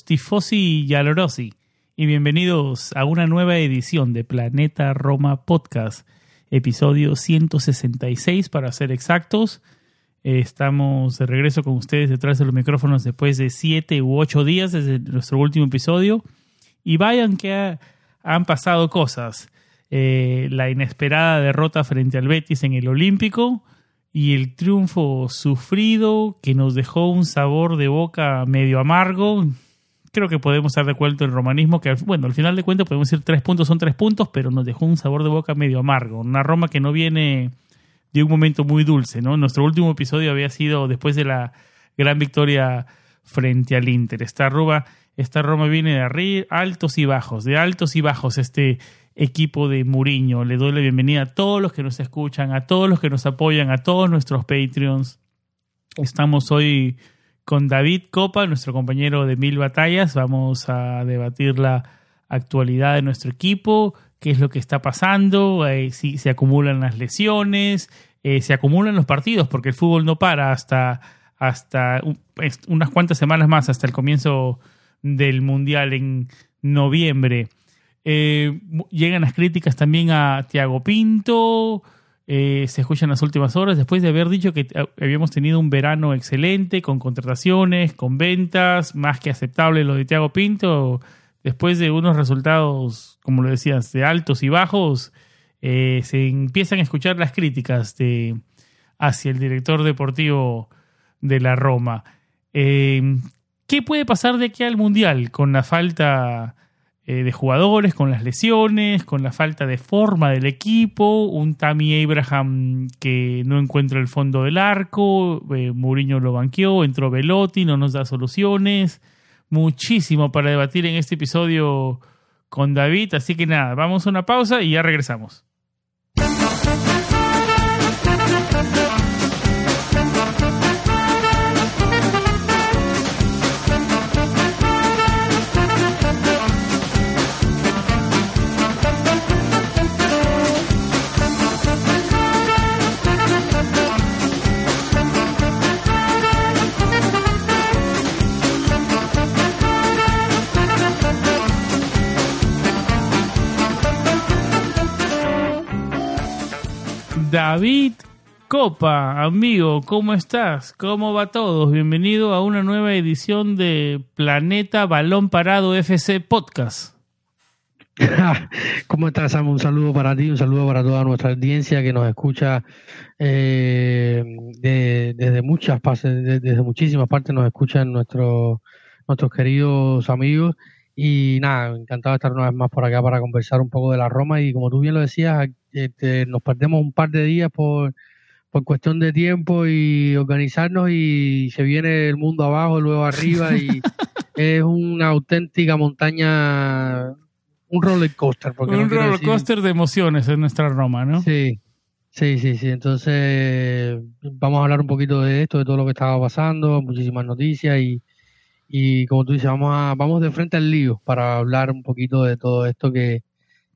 Tifosi y alorosi, y bienvenidos a una nueva edición de Planeta Roma Podcast, episodio 166 para ser exactos. Estamos de regreso con ustedes detrás de los micrófonos después de siete u ocho días desde nuestro último episodio. Y vayan que ha- han pasado cosas. Eh, la inesperada derrota frente al Betis en el Olímpico y el triunfo sufrido que nos dejó un sabor de boca medio amargo. Creo que podemos estar de acuerdo el romanismo, que bueno, al final de cuentas podemos decir tres puntos son tres puntos, pero nos dejó un sabor de boca medio amargo. Una Roma que no viene de un momento muy dulce, ¿no? Nuestro último episodio había sido después de la gran victoria frente al Inter. Esta Roma, esta Roma viene de arriba, altos y bajos, de altos y bajos este equipo de Muriño. Le doy la bienvenida a todos los que nos escuchan, a todos los que nos apoyan, a todos nuestros Patreons. Estamos hoy con David Copa, nuestro compañero de Mil Batallas. Vamos a debatir la actualidad de nuestro equipo, qué es lo que está pasando, eh, si se acumulan las lesiones, eh, se acumulan los partidos, porque el fútbol no para hasta, hasta unas cuantas semanas más, hasta el comienzo del Mundial en noviembre. Eh, llegan las críticas también a Tiago Pinto. Eh, se escuchan las últimas horas después de haber dicho que eh, habíamos tenido un verano excelente con contrataciones, con ventas, más que aceptable lo de Tiago Pinto. Después de unos resultados, como lo decías, de altos y bajos, eh, se empiezan a escuchar las críticas de, hacia el director deportivo de la Roma. ¿Qué puede pasar de aquí al Mundial con la falta eh, de jugadores, con las lesiones, con la falta de forma del equipo, un Tammy Abraham que no encuentra el fondo del arco, eh, Mourinho lo banqueó, entró Velotti, no nos da soluciones, muchísimo para debatir en este episodio con David, así que nada, vamos a una pausa y ya regresamos. David Copa, amigo, ¿cómo estás? ¿Cómo va todo? Bienvenido a una nueva edición de Planeta Balón Parado FC Podcast. ¿Cómo estás, Sam? Un saludo para ti, un saludo para toda nuestra audiencia que nos escucha eh, de- desde muchas de- desde muchísimas partes nos escuchan nuestros nuestros queridos amigos y nada, encantado de estar una vez más por acá para conversar un poco de la Roma y como tú bien lo decías, este, nos perdemos un par de días por, por cuestión de tiempo y organizarnos y se viene el mundo abajo, luego arriba y es una auténtica montaña un roller coaster. Porque no Un quiero roller decir- coaster de emociones en nuestra Roma, ¿no? Sí, sí, sí, sí. Entonces, vamos a hablar un poquito de esto, de todo lo que estaba pasando, muchísimas noticias y, y como tú dices, vamos a, vamos de frente al lío para hablar un poquito de todo esto que,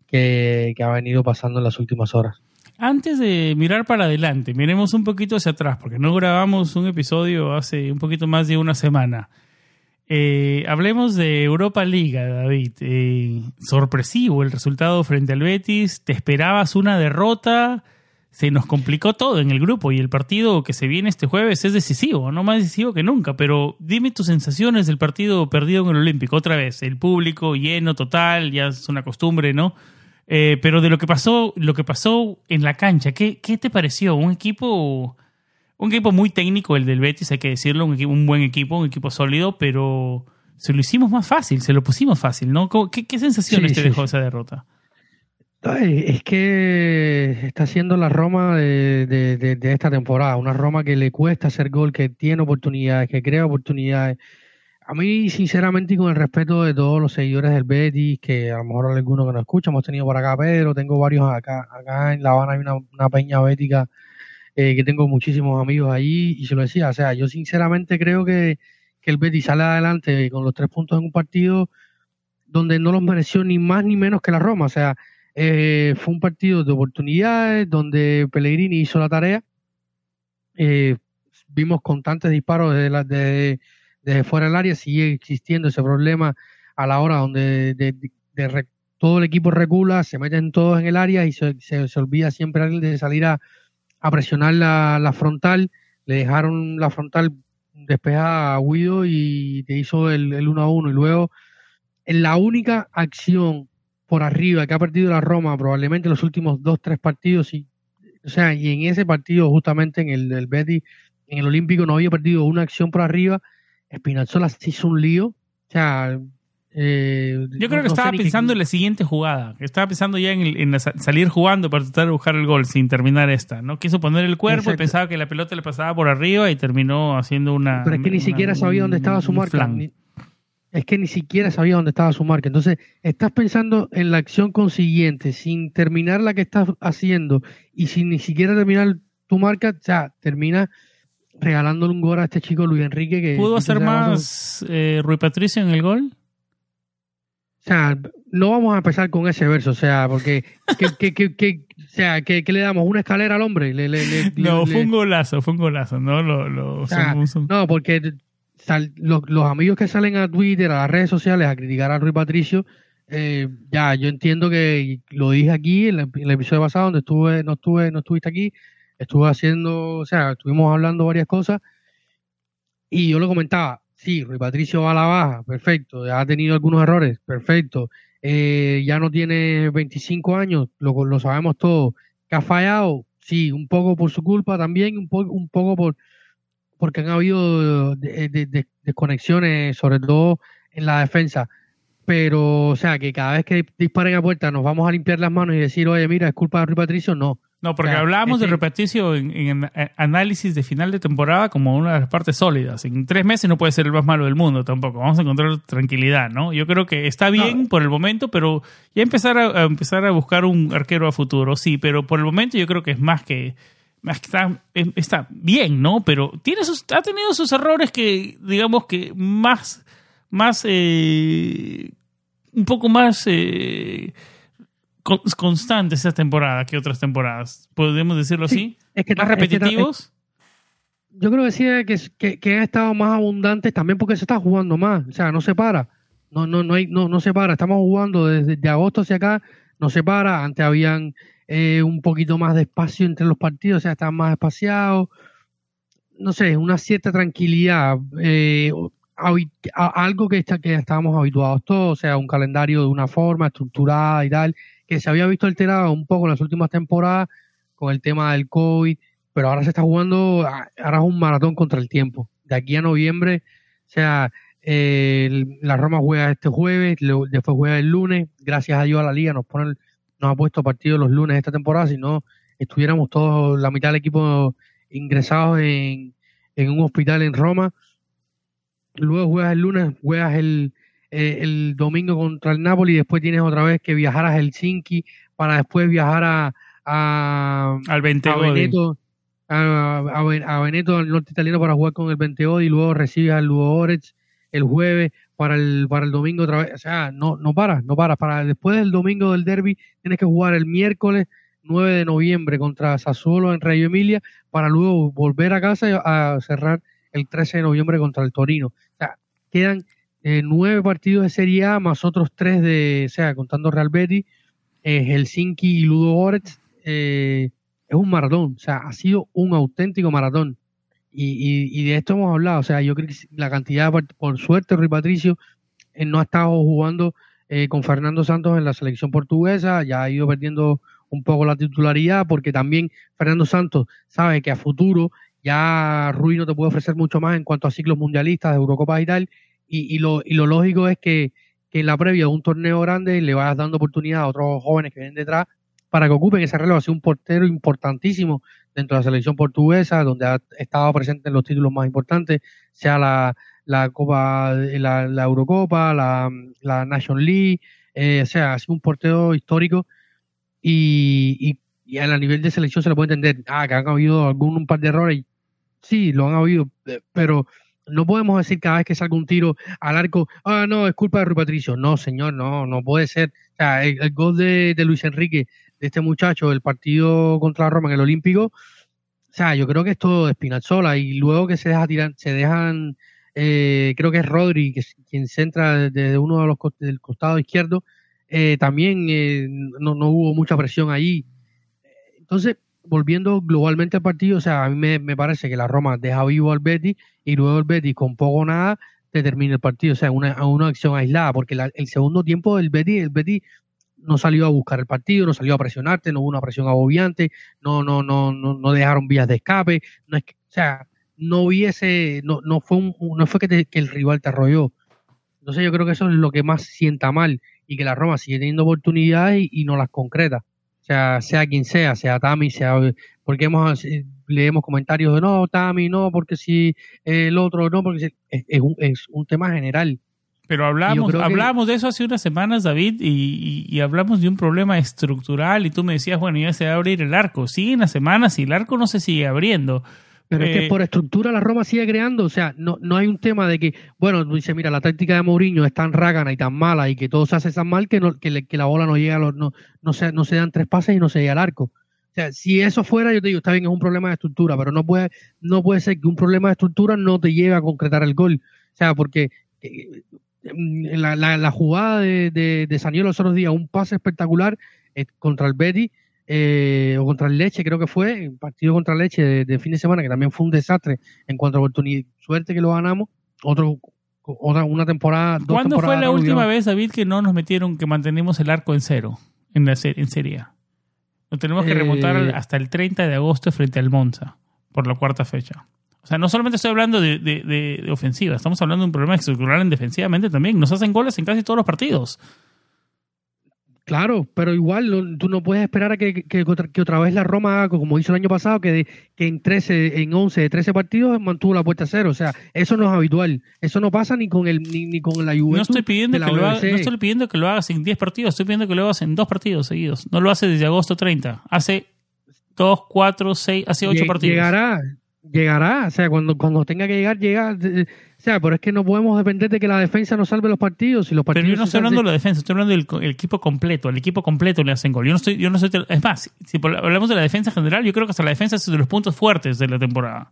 que, que ha venido pasando en las últimas horas. Antes de mirar para adelante, miremos un poquito hacia atrás, porque no grabamos un episodio hace un poquito más de una semana. Eh, hablemos de Europa Liga, David. Eh, sorpresivo el resultado frente al Betis. ¿Te esperabas una derrota? se nos complicó todo en el grupo y el partido que se viene este jueves es decisivo, no más decisivo que nunca. Pero dime tus sensaciones del partido perdido en el Olímpico. Otra vez, el público lleno total, ya es una costumbre, ¿no? Eh, pero de lo que pasó, lo que pasó en la cancha, ¿qué, ¿qué, te pareció? Un equipo, un equipo muy técnico, el del Betis, hay que decirlo, un, un buen equipo, un equipo sólido, pero se lo hicimos más fácil, se lo pusimos fácil, ¿no? ¿Qué, qué sensaciones te dejó esa derrota? Es que está siendo la Roma de, esta temporada, una Roma que le cuesta hacer gol, que tiene oportunidades, que crea oportunidades. A mí, sinceramente, y con el respeto de todos los seguidores del Betis, que a lo mejor algunos que nos escuchan, hemos tenido por acá Pedro, tengo varios acá, acá en La Habana hay una, peña bética eh, que tengo muchísimos amigos allí, y se lo decía, o sea, yo sinceramente creo que, que el Betis sale adelante con los tres puntos en un partido donde no los mereció ni más ni menos que la Roma, o sea, eh, fue un partido de oportunidades donde Pellegrini hizo la tarea. Eh, vimos constantes disparos desde, de, de fuera del área. Sigue existiendo ese problema a la hora donde de, todo el equipo recula, se meten todos en el área y se, se, olvida siempre alguien de salir a, presionar la, frontal. Le dejaron la frontal despejada a Guido y te hizo el, el 1 a 1. Y luego, en la única acción por arriba que ha perdido la Roma probablemente los últimos dos, tres partidos. Y, o sea, y en ese partido, justamente en el del Betty, en el Olímpico, no había perdido una acción por arriba. Spinazzola se hizo un lío. O sea, eh, yo creo que estaba pensando en la siguiente jugada, estaba pensando ya en, salir jugando para tratar de buscar el gol sin terminar esta, ¿no? Quiso poner el cuerpo y pensaba que la pelota le pasaba por arriba y terminó haciendo una... Pero es que ni siquiera sabía dónde estaba su marca es que ni siquiera sabía dónde estaba su marca. Entonces, estás pensando en la acción consiguiente, sin terminar la que estás haciendo y sin ni siquiera terminar tu marca, o sea, termina regalándole un gol a este chico Luis Enrique. que ¿Pudo hacer más eh, Rui Patricio en el gol? O sea, no vamos a empezar con ese verso, o sea, porque que, o sea, que, le damos una escalera al hombre. no, fue un golazo, fue un golazo, ¿no? No, porque los, amigos que salen a Twitter, a las redes sociales a criticar a Rui Patricio, eh, ya, yo entiendo que lo dije aquí en, el episodio pasado donde estuve, no estuve, no estuviste aquí, estuve haciendo, o sea, estuvimos hablando varias cosas y yo lo comentaba, sí, Rui Patricio va a la baja, perfecto, ha tenido algunos errores, perfecto, eh, ya no tiene 25 años, lo, lo sabemos todos, que ha fallado, sí, un poco por su culpa también, un, poco un poco por porque han habido desconexiones, sobre todo en la defensa. Pero, o sea, que cada vez que disparen a puerta nos vamos a limpiar las manos y decir, oye, mira, es culpa de Rui Patricio, no. No, porque hablábamos de Patricio en, en, análisis de final de temporada como una de las partes sólidas. En tres meses no puede ser el más malo del mundo tampoco. Vamos a encontrar tranquilidad, ¿no? Yo creo que está bien por el momento, pero ya empezar a, empezar a buscar un arquero a futuro, sí, pero por el momento yo creo que es más que está, está bien, ¿no? Pero tiene sus, ha tenido sus errores que, digamos que más, más, eh, un poco más eh, constantes esta temporada que otras temporadas. ¿Podemos decirlo así? Es que, ¿Más repetitivos? yo creo que sí que, que, han estado más abundantes también porque se está jugando más. O sea, no se para. No, no, no, hay, no, no se para. Estamos jugando desde agosto hacia acá. No se para. Antes habían eh, un poquito más de espacio entre los partidos, o sea, están más espaciados, no sé, una cierta tranquilidad, eh, algo que, está, que estábamos habituados todos, o sea, un calendario de una forma estructurada y tal, que se había visto alterado un poco en las últimas temporadas con el tema del COVID, pero ahora se está jugando, ahora es un maratón contra el tiempo. De aquí a noviembre, o sea, eh, la Roma juega este jueves, después juega el lunes, gracias a Dios a la liga nos ponen nos ha puesto partido los lunes esta temporada, si no estuviéramos todos, la mitad del equipo ingresados en, un hospital en Roma. Luego juegas el lunes, juegas el, eh, el domingo contra el Napoli y después tienes otra vez que viajar a Helsinki para después viajar a, a, al Veneto, a, a, Veneto, al norte italiano para jugar con el Venteo y luego recibes al Lugo Orez el jueves para el, para el domingo otra vez. O sea, no, no para, no para. Para después del domingo del derby tienes que jugar el miércoles 9 de noviembre contra Sassuolo en Rayo Emilia para luego volver a casa a cerrar el 13 de noviembre contra el Torino. O sea, quedan eh, nueve partidos de Serie A más otros tres de, o sea, contando Real Betis, eh, Helsinki y Ludo Goretz. Eh, es un maratón, o sea, ha sido un auténtico maratón. Y, de esto hemos hablado, o sea, yo creo que la cantidad, por suerte, Rui Patricio eh, no ha estado jugando eh, con Fernando Santos en la selección portuguesa, ya ha ido perdiendo un poco la titularidad, porque también Fernando Santos sabe que a futuro ya Rui no te puede ofrecer mucho más en cuanto a ciclos mundialistas, de Eurocopa y tal, y, lo, y lo lógico es que, en la previa de un torneo grande le vayas dando oportunidad a otros jóvenes que vienen detrás para que ocupen ese relevo. Ha sido un portero importantísimo dentro de la selección portuguesa, donde ha estado presente en los títulos más importantes, sea la, la Copa, la, la Eurocopa, la, la Nation League, eh, o sea, ha sido un portero histórico y, y, a nivel de selección se le puede entender, ah, que han habido algún un par de errores, sí, lo han habido, eh, pero no podemos decir cada vez que salga un tiro al arco, ah, no, es culpa de Rui Patricio. No, señor, no, no puede ser. O sea, el, gol de, de, Luis Enrique, de este muchacho, el partido contra Roma en el Olímpico, o sea, yo creo que es todo de y luego que se deja tirar, se dejan, eh, creo que es Rodri, que quien centra desde uno de los del costado izquierdo, eh, también eh, no, no hubo mucha presión ahí. Entonces, volviendo globalmente al partido, o sea, a mí me, parece que la Roma deja vivo al Betis y luego el Betis con poco o nada te termina el partido, o sea, una, una acción aislada, porque el segundo tiempo del Betis, el Betis no salió a buscar el partido, no salió a presionarte, no hubo una presión agobiante, no, no, no, no, no dejaron vías de escape, no es que, o sea, no hubiese, no, no fue un, no fue que, el rival te arrolló. Entonces yo creo que eso es lo que más sienta mal y que la Roma sigue teniendo oportunidades y no las concreta sea, sea quien sea, sea Tami, sea porque hemos leemos comentarios de no, Tami, no, porque si el otro, no, porque si, es, un, es un tema general. Pero hablamos, hablamos de eso hace unas semanas, David, y, y, hablamos de un problema estructural y tú me decías, bueno, ya se va a abrir el arco. Siguen las semanas y el arco no se sigue abriendo. Pero es que eh, por estructura la Roma sigue creando, o sea, no, no hay un tema de que, bueno, dice, mira, la táctica de Mourinho es tan rágana y tan mala y que todo se hace tan mal que, no, que, la bola no llega, a los, no, no, se, no se dan tres pases y no se llega al arco. O sea, si eso fuera, yo te digo, está bien, es un problema de estructura, pero no puede, no puede ser que un problema de estructura no te lleve a concretar el gol. O sea, porque eh, la, la, la, jugada de, de, de Saniolo los otros días, un pase espectacular eh, contra el Betty, eh, o contra el Leche, creo que fue, un partido contra el Leche de, fin de semana, que también fue un desastre en cuanto a oportunidad. Suerte que lo ganamos. Otro, otra, una temporada. ¿Cuándo fue la última vez, David, que no nos metieron, que mantenemos el arco en cero en, la en Serie A? Lo tenemos que remontar eh, hasta el 30 de agosto frente al Monza, por la cuarta fecha. O sea, no solamente estoy hablando de, de, de, ofensiva, estamos hablando de un problema estructural en defensivamente también. Nos hacen goles en casi todos los partidos. Claro, pero igual tú no puedes esperar a que, que, otra vez la Roma haga como hizo el año pasado, que, que en 13, en 11 de 13 partidos mantuvo la puerta a cero. O sea, eso no es habitual. Eso no pasa ni con el ni, con la Juventus. No estoy pidiendo, que lo, haga, no estoy pidiendo que lo hagas en 10 partidos, estoy pidiendo que lo hagas en dos partidos seguidos. No lo hace desde agosto 30. Hace 2, 4, 6, hace 8 partidos. Llegará, llegará. O sea, cuando, cuando tenga que llegar, llega sea, pero es que no podemos depender de que la defensa nos salve los partidos. Y los partidos pero yo no estoy hablando de la defensa, estoy hablando del equipo completo. El equipo completo le hacen gol. Yo no estoy, yo no estoy, es más, si hablamos de la defensa general, yo creo que hasta la defensa es uno de los puntos fuertes de la temporada.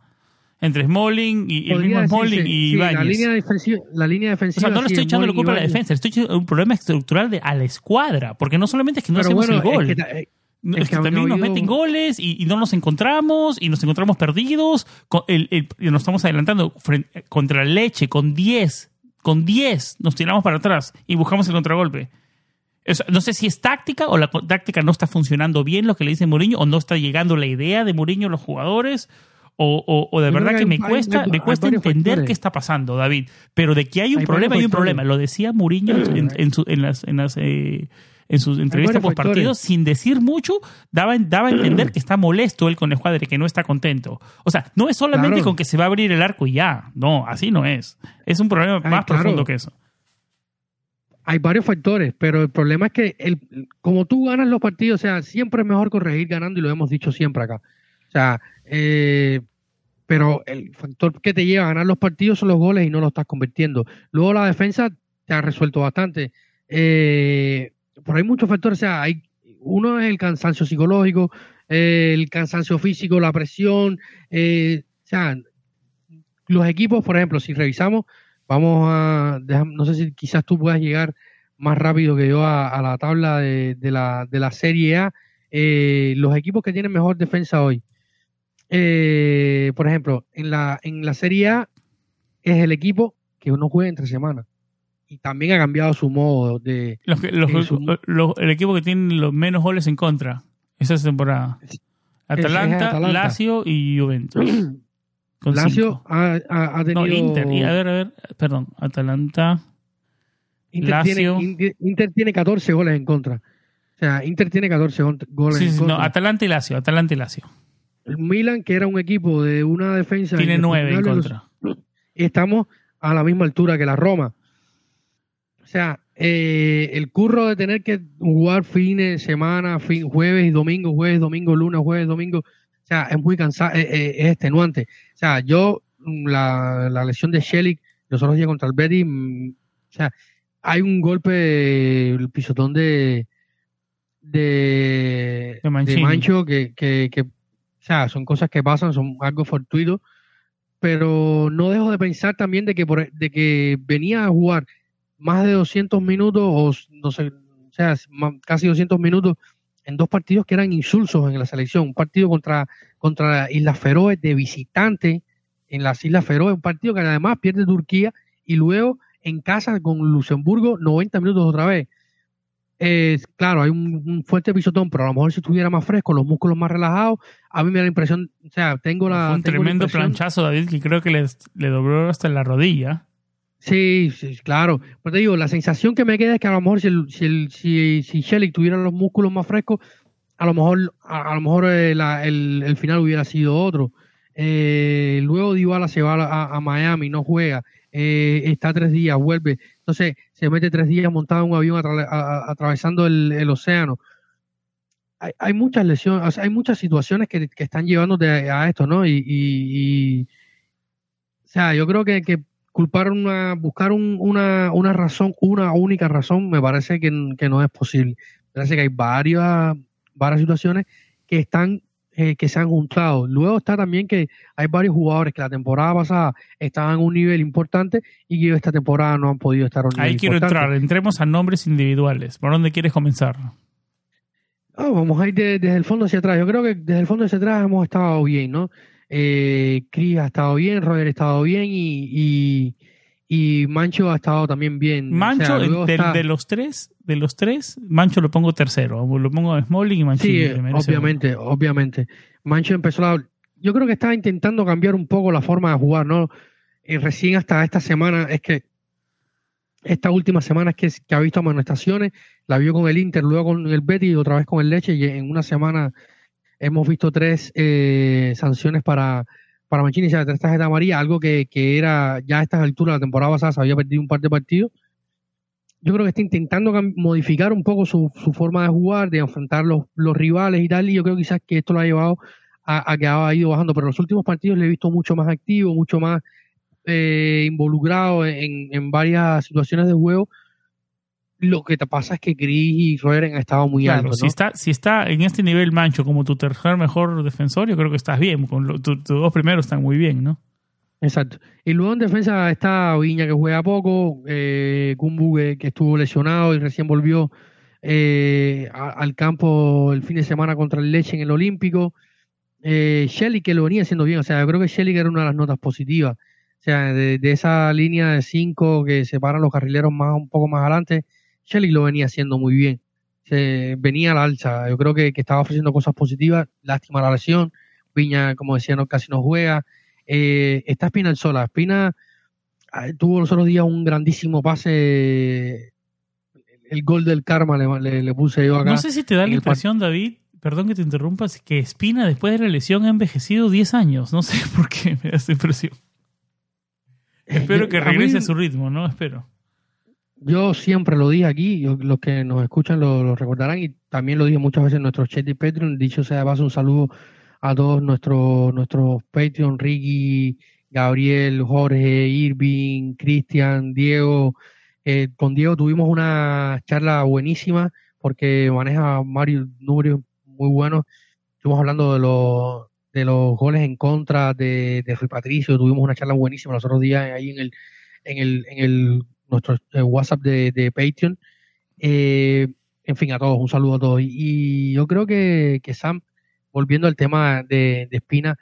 Entre Smalling y, el mismo Smalling y La línea defensiva. La línea defensiva o sea, no le estoy echando la culpa a la defensa, le estoy echando un problema estructural de, a la escuadra. Porque no solamente es que no hacemos el gol. Eh, es que, también nos meten goles y, no nos encontramos y nos encontramos perdidos. el, nos estamos adelantando contra Leche con 10. Con 10 nos tiramos para atrás y buscamos el contragolpe. no sé si es táctica o la táctica no está funcionando bien lo que le dice Mourinho o no está llegando la idea de Mourinho a los jugadores. O, o, de verdad que, me cuesta, me cuesta entender qué está pasando, David. Pero de que hay un problema, hay un problema. Lo decía Mourinho en, en, las, en las eh, en sus entrevistas post partido, sin decir mucho, daba, daba a entender que está molesto él con el cuadre, que no está contento. O sea, no es solamente con que se va a abrir el arco y ya. No, así no es. Es un problema más profundo que eso. Hay varios factores, pero el problema es que el, como tú ganas los partidos, o sea, siempre es mejor corregir ganando y lo hemos dicho siempre acá. O sea, eh, pero el factor que te lleva a ganar los partidos son los goles y no lo estás convirtiendo. Luego la defensa te ha resuelto bastante. Eh, por hay muchos factores, o sea, hay, uno es el cansancio psicológico, el cansancio físico, la presión, eh, o sea, los equipos, por ejemplo, si revisamos, vamos a, no sé si quizás tú puedas llegar más rápido que yo a, la tabla de, la, de la Serie A, eh, los equipos que tienen mejor defensa hoy. Eh, por ejemplo, en la, en la Serie A es el equipo que uno juega entre semanas. Y también ha cambiado su modo de... Los que- los- de su- los- el equipo que tiene los menos goles en contra esa temporada. Atalanta, Atalanta. Lazio y Juventus. Con Lazio ha, ha- ha tenido... No, Inter. Y a ver, a ver, perdón. Atalanta. Inter, tiene, Lazio. Inter, Inter tiene 14 goles en contra. O sea, Inter tiene 14 gon- goles Sí, en sí, no, contra. Atalanta y Lazio. Atalanta y Lazio. El Milan, que era un equipo de una defensa... Tiene nueve en inexpugnable, contra. estamos a la misma altura que la Roma. O sea, eh, el curro de tener que jugar fines de semana, fin, jueves y domingo, jueves, domingo, lunes, jueves, domingo, o sea, es muy cansado, es, es extenuante. O sea, yo, mm, la, la lesión de Shelik, los otros días contra el Betis, mm, o sea, hay un golpe, el pisotón de de, De. Mancho que, que, que, o sea, son cosas que pasan, son algo fortuito, pero no dejo de pensar también de que por, de que venía a jugar más de 200 minutos o no sé, o sea, casi 200 minutos en dos partidos que eran insulsos en la selección, un partido contra contra Islas Feroe de visitante en las Islas Feroe, un partido que además pierde Turquía y luego en casa con Luxemburgo 90 minutos otra vez. Eh, claro, hay un, un fuerte pisotón, pero a lo mejor si estuviera más fresco, los músculos más relajados, a mí me da la impresión, o sea, tengo la... Fue un tengo tremendo planchazo, David, que creo que le, le dobló hasta la rodilla. Sí, sí, claro. Pero te digo, la sensación que me queda es que a lo mejor si, el, si, el, si, si Shelik tuviera los músculos más frescos, a lo mejor, a, a lo mejor eh, el, el final hubiera sido otro. Eh, luego Dybala se va a, a Miami, no juega, eh, está tres días, vuelve, entonces se mete tres días montado en un avión atra- a- atravesando el, el océano. Hay, hay muchas lesiones, o sea, hay muchas situaciones que, que están llevándote a, esto, ¿no? Y, y- y- o sea, yo creo que culpar una, buscar un- una, una razón, una única razón, me parece que, que no es posible. Me parece que hay varias, varias situaciones que están, eh, que se han juntado. Luego está también que hay varios jugadores que la temporada pasada estaban a un nivel importante y que esta temporada no han podido estar a un nivel Ahí quiero importante. entrar. Entremos a nombres individuales. ¿Por dónde quieres comenzar? Ah, vamos a ir de- desde el fondo hacia atrás. Yo creo que desde el fondo hacia atrás hemos estado bien, ¿no? Eh, Chris ha estado bien, Roger ha estado bien y, y, y Mancho ha estado también bien. O Mancho, sea, de, está- de los tres, de los tres, Mancho lo pongo tercero. Lo pongo a Smalling y Mancini. Sí, obviamente, obviamente. Mancho empezó la... Yo creo que estaba intentando cambiar un poco la forma de jugar, ¿no? Y recién hasta esta semana, es que esta última semana es que, que ha visto amonestaciones, la vio con el Inter, luego con el Betis y otra vez con el Leche, y en una semana hemos visto tres eh, sanciones para, para Mancini, o sea, tres tarjetas amarillas, algo que, que era ya a estas alturas la temporada pasada se había perdido un par de partidos. Yo creo que está intentando modificar un poco su, su forma de jugar, de enfrentar los, los rivales y tal, y yo creo quizás que esto lo ha llevado a, a que ha ido bajando, pero en los últimos partidos le he visto mucho más activo, mucho más eh, involucrado en, en varias situaciones de juego. Lo que te pasa es que Chris y Roger han estado muy Claro, altos, si, está, si está en este nivel Mancho como tu tercer mejor defensor, yo creo que estás bien. Con lo- tu- tus dos primeros están muy bien, ¿no? Exacto. Y luego en defensa está Viña que juega poco, eh, Kumbu que, que estuvo lesionado y recién volvió eh, a- al campo el fin de semana contra el Leche en el Olímpico. Eh, Shelly que lo venía haciendo bien, o sea, yo creo que Shelly era una de las notas positivas. O sea, de, de esa línea de cinco que separan los carrileros más un poco más adelante, Shelly lo venía haciendo muy bien. Se, venía al alza, yo creo que, que estaba ofreciendo cosas positivas, lástima la lesión. Viña, como decía, no, casi no juega. Eh, está Espina el Sola. Espina ah, tuvo los otros días un grandísimo pase. El gol del karma le, le- le puse yo acá. No sé si te da la impresión, David, perdón que te interrumpas, que Espina después de la lesión ha envejecido 10 años. No sé por qué me da esta impresión. Espero que A mí- regrese a su ritmo, ¿no? Espero. Yo siempre lo dije aquí, yo- los que nos escuchan lo, recordarán y también lo dije muchas veces en nuestros chat de Patreon. Dicho sea de paso, un saludo a todos nuestros nuestros Patreon, Ricky, Gabriel, Jorge, Irving, Cristian, Diego. Eh, con Diego tuvimos una charla buenísima porque maneja varios números muy buenos. Estuvimos hablando de los de los goles en contra de, de Rui Patricio. Tuvimos una charla buenísima los otros días ahí en el en el, en el nuestro eh, WhatsApp de, Patreon. Eh, En fin, a todos, un saludo a todos. Y, yo creo que, que, Sam, volviendo al tema de, de, Espina,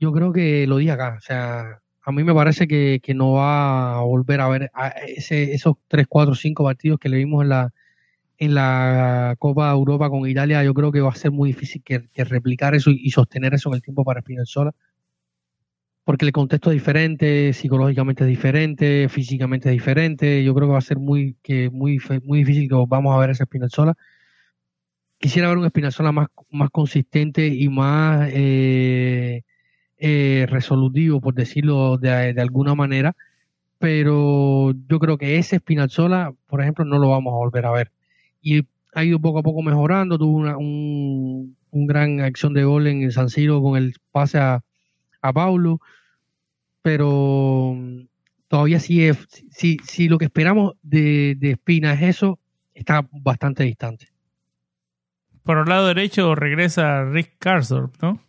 yo creo que lo dije acá. O sea, a mí me parece que, que no va a volver a ver ese, esos 3, 4, 5 partidos que le vimos en la, en la Copa Europa con Italia. Yo creo que va a ser muy difícil que, replicar eso y, sostener eso en el tiempo para Spinazzola porque el contexto es diferente, psicológicamente es diferente, físicamente es diferente. Yo creo que va a ser muy, que muy, muy difícil que vamos a ver esa Spinazzola. Quisiera ver un Spinazzola más, más consistente y más eh, eh, resolutivo, por decirlo de, alguna manera. Pero yo creo que ese Spinazzola, por ejemplo, no lo vamos a volver a ver. Y ha ido poco a poco mejorando, tuvo una un, un gran acción de gol en el San Siro con el pase a, a Paulo, pero mm, todavía sí es, si, si lo que esperamos de, de Espina es eso, está bastante distante. Por el lado derecho regresa Rick Carsdorp, ¿no?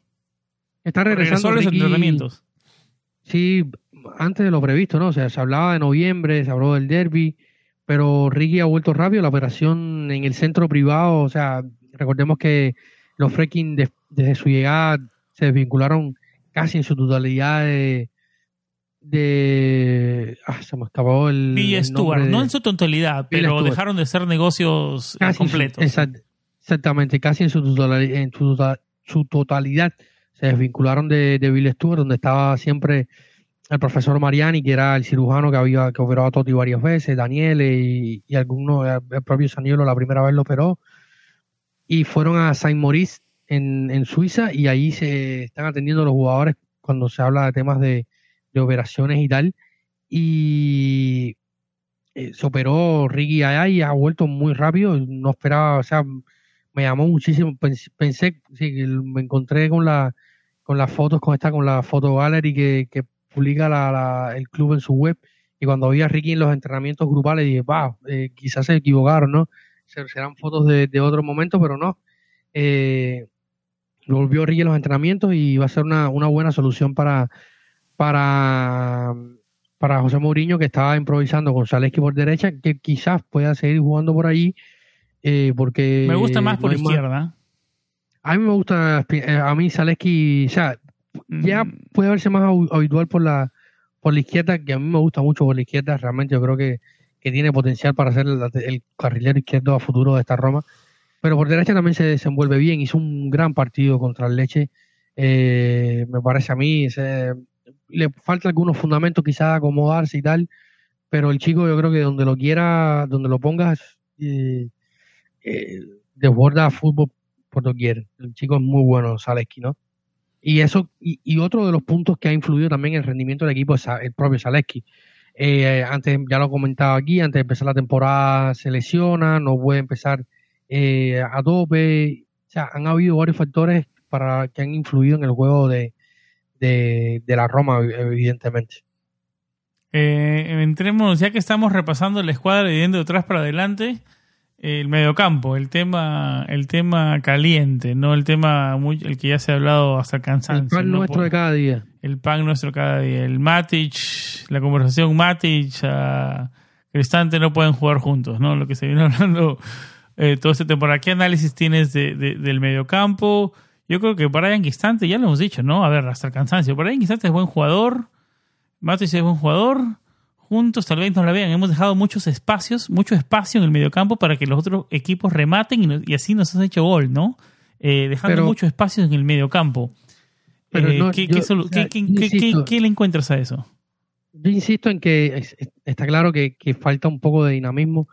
Está regresando a los entrenamientos. Sí, antes de lo previsto, ¿no? O sea, se hablaba de noviembre, se habló del derby, pero Ricky ha vuelto rápido. La operación en el centro privado, o sea, recordemos que los Freaking desde su llegada se desvincularon casi en su totalidad de, de ah, se me escapó el, Bill Stewart, no en su totalidad, pero dejaron de ser negocios completos. exactamente, casi en su totalidad, en su, totalidad. Se desvincularon de, de, Bill Stewart, donde estaba siempre el profesor Mariani, que era el cirujano que había que operó a Totti varias veces, Daniel y, y algunos, el propio Saniolo la primera vez lo operó, y fueron a Saint Maurice en, Suiza y ahí se están atendiendo los jugadores cuando se habla de temas de, operaciones y tal. Y eh, se operó Ricky allá y ha vuelto muy rápido. No esperaba, o sea, me llamó muchísimo. Pensé, sí, me encontré con la con las fotos, con esta, con la foto gallery que, publica la, el club en su web. Y cuando vi a Ricky en los entrenamientos grupales, dije, wow, eh, quizás se equivocaron, ¿no? Serán fotos de, de otro momento, pero no. Eh, volvió Ricky en los entrenamientos y va a ser una, una buena solución para, para, para José Mourinho, que estaba improvisando con Zaleski por derecha, que quizás pueda seguir jugando por ahí. Eh, porque me gusta más por izquierda. A mí me gusta, eh, a mí Zaleski, o sea, ya mm. puede verse más habitual por la, por la izquierda, que a mí me gusta mucho por la izquierda, realmente yo creo que, que tiene potencial para ser el, el carrilero izquierdo a futuro de esta Roma pero por derecha también se desenvuelve bien, hizo un gran partido contra el Leche, eh, me parece a mí, le falta algunos fundamentos quizás acomodarse y tal, pero el chico yo creo que donde lo quiera, donde lo pongas, eh, eh, desborda fútbol por doquier. El chico es muy bueno, Zaleski, ¿no? Y eso, y, otro de los puntos que ha influido también en el rendimiento del equipo es el propio Zaleski. Eh, antes, ya lo he comentado aquí, antes de empezar la temporada se lesiona, no puede empezar eh, a tope. O sea, han habido varios factores para que han influido en el juego de, de, la Roma, evidentemente. Eh, entremos, ya que estamos repasando la escuadra y yendo de atrás para adelante, el mediocampo, el tema, el tema caliente, no el tema muy, el que ya se ha hablado hasta el cansancio. El pan nuestro de cada día. El pan nuestro de cada día. El Matic, la conversación Matic, a Cristante no pueden jugar juntos, ¿no? Lo que se viene hablando eh, todo este temporada. ¿Qué análisis tienes de, del mediocampo? Yo creo que Brian Gistante, ya lo hemos dicho, ¿no? A ver, hasta el cansancio. Brian Gistante es buen jugador, Matis es buen jugador. Juntos tal vez no la vean. Hemos dejado muchos espacios, mucho espacio en el mediocampo para que los otros equipos rematen y, así nos has hecho gol, ¿no? Eh, dejando mucho espacio en el mediocampo. Pero ¿qué, le encuentras a eso? Yo insisto en que está claro que, que, falta un poco de dinamismo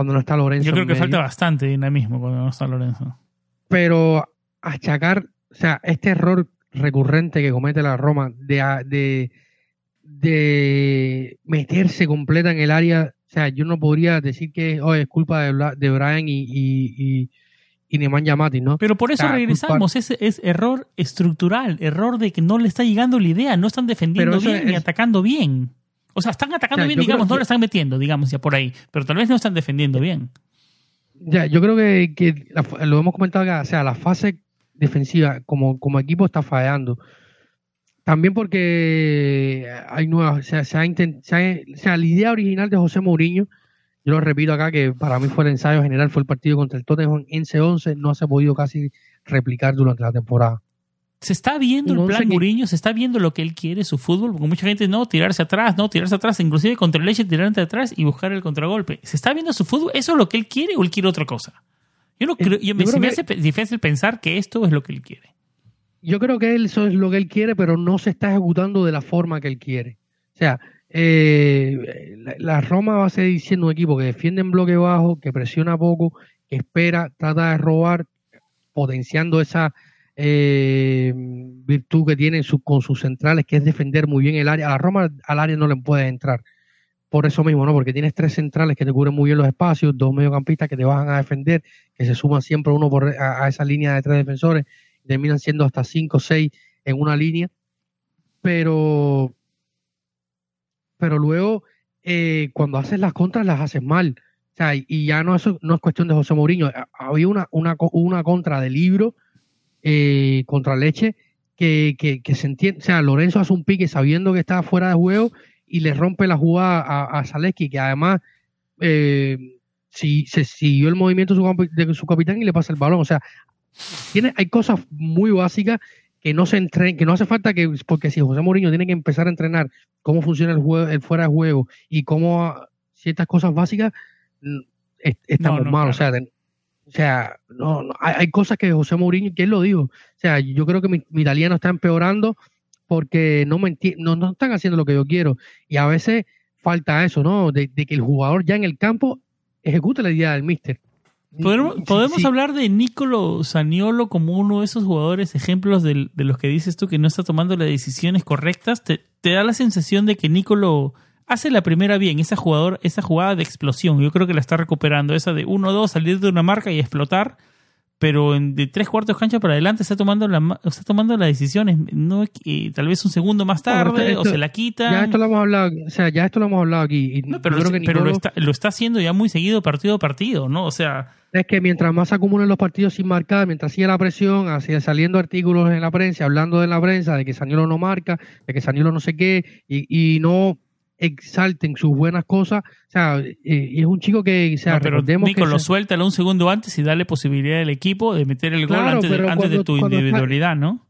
cuando no está Lorenzo. Yo creo que falta bastante dinamismo cuando no está Lorenzo. Pero achacar, o sea, este error recurrente que comete la Roma de, de, meterse completa en el área, o sea, yo no podría decir que oh, es culpa de, de Brian y, y, y, Nemanja Matic, ¿no? Pero por eso regresamos, es, es, error estructural, error de que no le está llegando la idea, no están defendiendo bien ni atacando bien. O sea, están atacando bien, digamos, no lo están metiendo, digamos, ya por ahí, pero tal vez no están defendiendo bien. Ya, yo creo que, lo hemos comentado acá, o sea, la fase defensiva como, como equipo está fallando. También porque hay nuevas, o sea, se ha, o sea, la idea original de José Mourinho Yo lo repito acá que para mí fue el ensayo general, fue el partido contra el Tottenham en 11 no se ha podido casi replicar durante la temporada. Se está viendo el plan Mourinho, se está viendo lo que él quiere, su fútbol, porque mucha gente no, tirarse atrás, no, tirarse atrás, inclusive contra el leche, tirarse atrás y buscar el contragolpe. ¿Se está viendo su fútbol? ¿Eso es lo que él quiere o él quiere otra cosa? Yo no creo, yo, me, me hace difícil pensar que esto es lo que él quiere. Yo creo que eso es lo que él quiere, pero no se está ejecutando de la forma que él quiere. O sea, eh, la, Roma va a seguir siendo un equipo que defiende en bloque bajo, que presiona poco, que espera, trata de robar, potenciando esa eh, virtud que tiene con sus centrales, que es defender muy bien el área. A la Roma al área no le puede entrar. Por eso mismo, ¿no? Porque tienes tres centrales que te cubren muy bien los espacios, dos mediocampistas que te van a defender, que se suman siempre uno por, a, esa línea de tres defensores, y terminan siendo hasta cinco o seis en una línea. Pero pero luego eh, cuando haces las contras las haces mal. O sea, y ya no, eso no es cuestión de José Mourinho. Había una, una, una contra de libro eh, contra Leche que, que, se entiende. O sea, Lorenzo hace un pique sabiendo que está fuera de juego y le rompe la jugada a, a Zaleski, que además eh, si, se siguió el movimiento de su, de su capitán y le pasa el balón. O sea, tiene, hay cosas muy básicas que no se entren, que no hace falta que, porque si José Mourinho tiene que empezar a entrenar cómo funciona el juego, el fuera de juego y cómo ciertas cosas básicas, mm, estamos mal, o sea, o sea, no, hay, cosas que José Mourinho, que él lo dijo, o sea, yo creo que mi, italiano está empeorando porque no me no, no están haciendo lo que yo quiero y a veces falta eso, ¿no? De, de que el jugador ya en el campo ejecute la idea del míster. Podemos, hablar de Nicolo Saniolo como uno de esos jugadores, ejemplos de, los que dices tú que no está tomando las decisiones correctas. Te, da la sensación de que Nicolo hace la primera bien, esa, jugador, esa jugada de explosión. Yo creo que la está recuperando, esa de 1-2, salir de una marca y explotar. Pero en, de tres cuartos cancha para adelante está tomando la está tomando las decisiones. No tal vez un segundo más tarde o se la quita ya esto lo hemos hablado o sea ya esto lo hemos hablado aquí pero, lo, está, lo está haciendo ya muy seguido partido a partido no o sea es que mientras más se acumulen los partidos sin marcar mientras sigue la presión así saliendo artículos en la prensa hablando de la prensa de que Saniolo no marca de que Saniolo no sé qué y, y no exalten sus buenas cosas. O sea, eh, es un chico que, o sea, pero Nico, lo suéltalo un segundo antes y dale posibilidad al equipo de meter el gol antes, de, tu individualidad, ¿no?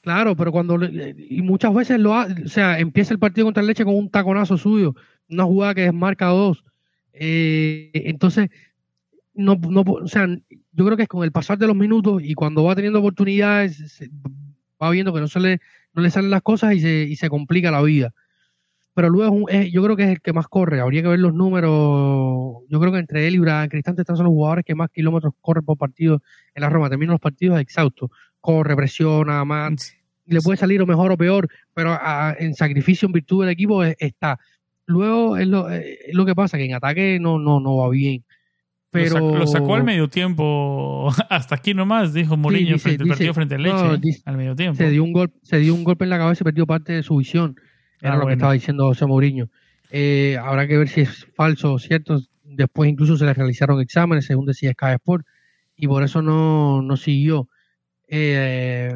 Claro, pero cuando y muchas veces lo o sea, empieza el partido contra el Leche con un taconazo suyo, una jugada que desmarca dos. Eh, entonces, no, no, o sea, yo creo que es con el pasar de los minutos y cuando va teniendo oportunidades, va viendo que no se le, no le salen las cosas y se, y se complica la vida pero luego yo creo que es el que más corre. Habría que ver los números. Yo creo que entre él y Brian Cristante están son los jugadores que más kilómetros corren por partido en la Roma. Terminan los partidos exhaustos. Corre, presiona, más. Le puede salir o mejor o peor, pero en sacrificio, en virtud del equipo, está. Luego es lo, lo, que pasa, que en ataque no, no, no va bien. Pero... Lo, sacó, al medio tiempo, hasta aquí nomás, dijo Mourinho frente al partido frente al Leche, al medio tiempo. Se dio, un gol, se dio un golpe en la cabeza y perdió parte de su visión. Era ah, lo que estaba diciendo José Mourinho. Eh, habrá que ver si es falso o cierto. Después incluso se le realizaron exámenes, según decía Sky Sport, y por eso no, no siguió. Eh,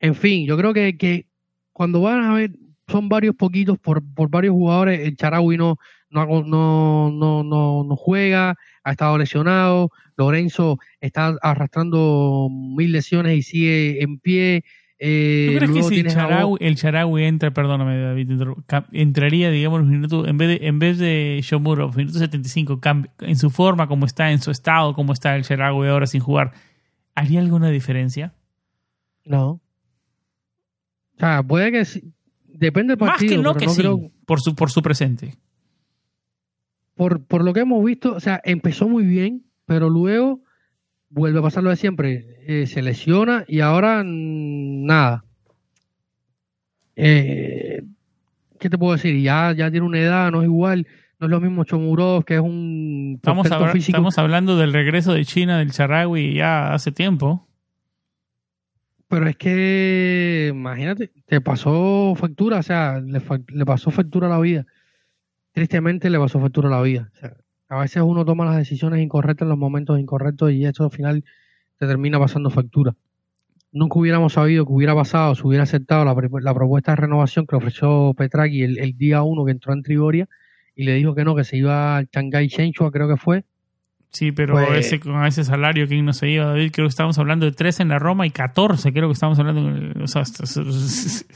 en fin, yo creo que, que, cuando van a ver, son varios poquitos por, por varios jugadores. El Charaui no, no, no, no, no, juega, ha estado lesionado. Lorenzo está arrastrando mil lesiones y sigue en pie. Eh, ¿Tú crees que si el Charaui, entra, perdóname David, entraría, digamos, en vez de, en vez de Shomuro, minuto 75, en su forma, como está, en su estado, como está el Charaui ahora sin jugar, ¿haría alguna diferencia? No. O sea, puede que sí. Depende del partido. Más que no que sí, por, su, por su presente. Por, por lo que hemos visto, o sea, empezó muy bien, pero luego vuelve a pasar lo de siempre. Eh, se lesiona y ahora nada. Eh, ¿Qué te puedo decir? Ya, ya tiene una edad, no es igual. No es lo mismo Chomurov, que es un. Estamos, estamos hablando del regreso de China del Charagui ya hace tiempo. Pero es que, imagínate, te pasó factura, o sea, le, le pasó factura a la vida. Tristemente le pasó factura a la vida. O sea, a veces uno toma las decisiones incorrectas en los momentos incorrectos y esto al final te termina pasando factura. Nunca hubiéramos sabido que hubiera pasado, si hubiera aceptado la, propuesta de renovación que ofreció Petragui el, día uno que entró en Trigoria y le dijo que no, que se iba al Shanghai Shenhua, creo que fue. Sí, pero Pues- ese, con ese salario, ¿quién no se iba, David? Creo que estábamos hablando de 13 en la Roma y 14, creo que estábamos hablando. O sea, es-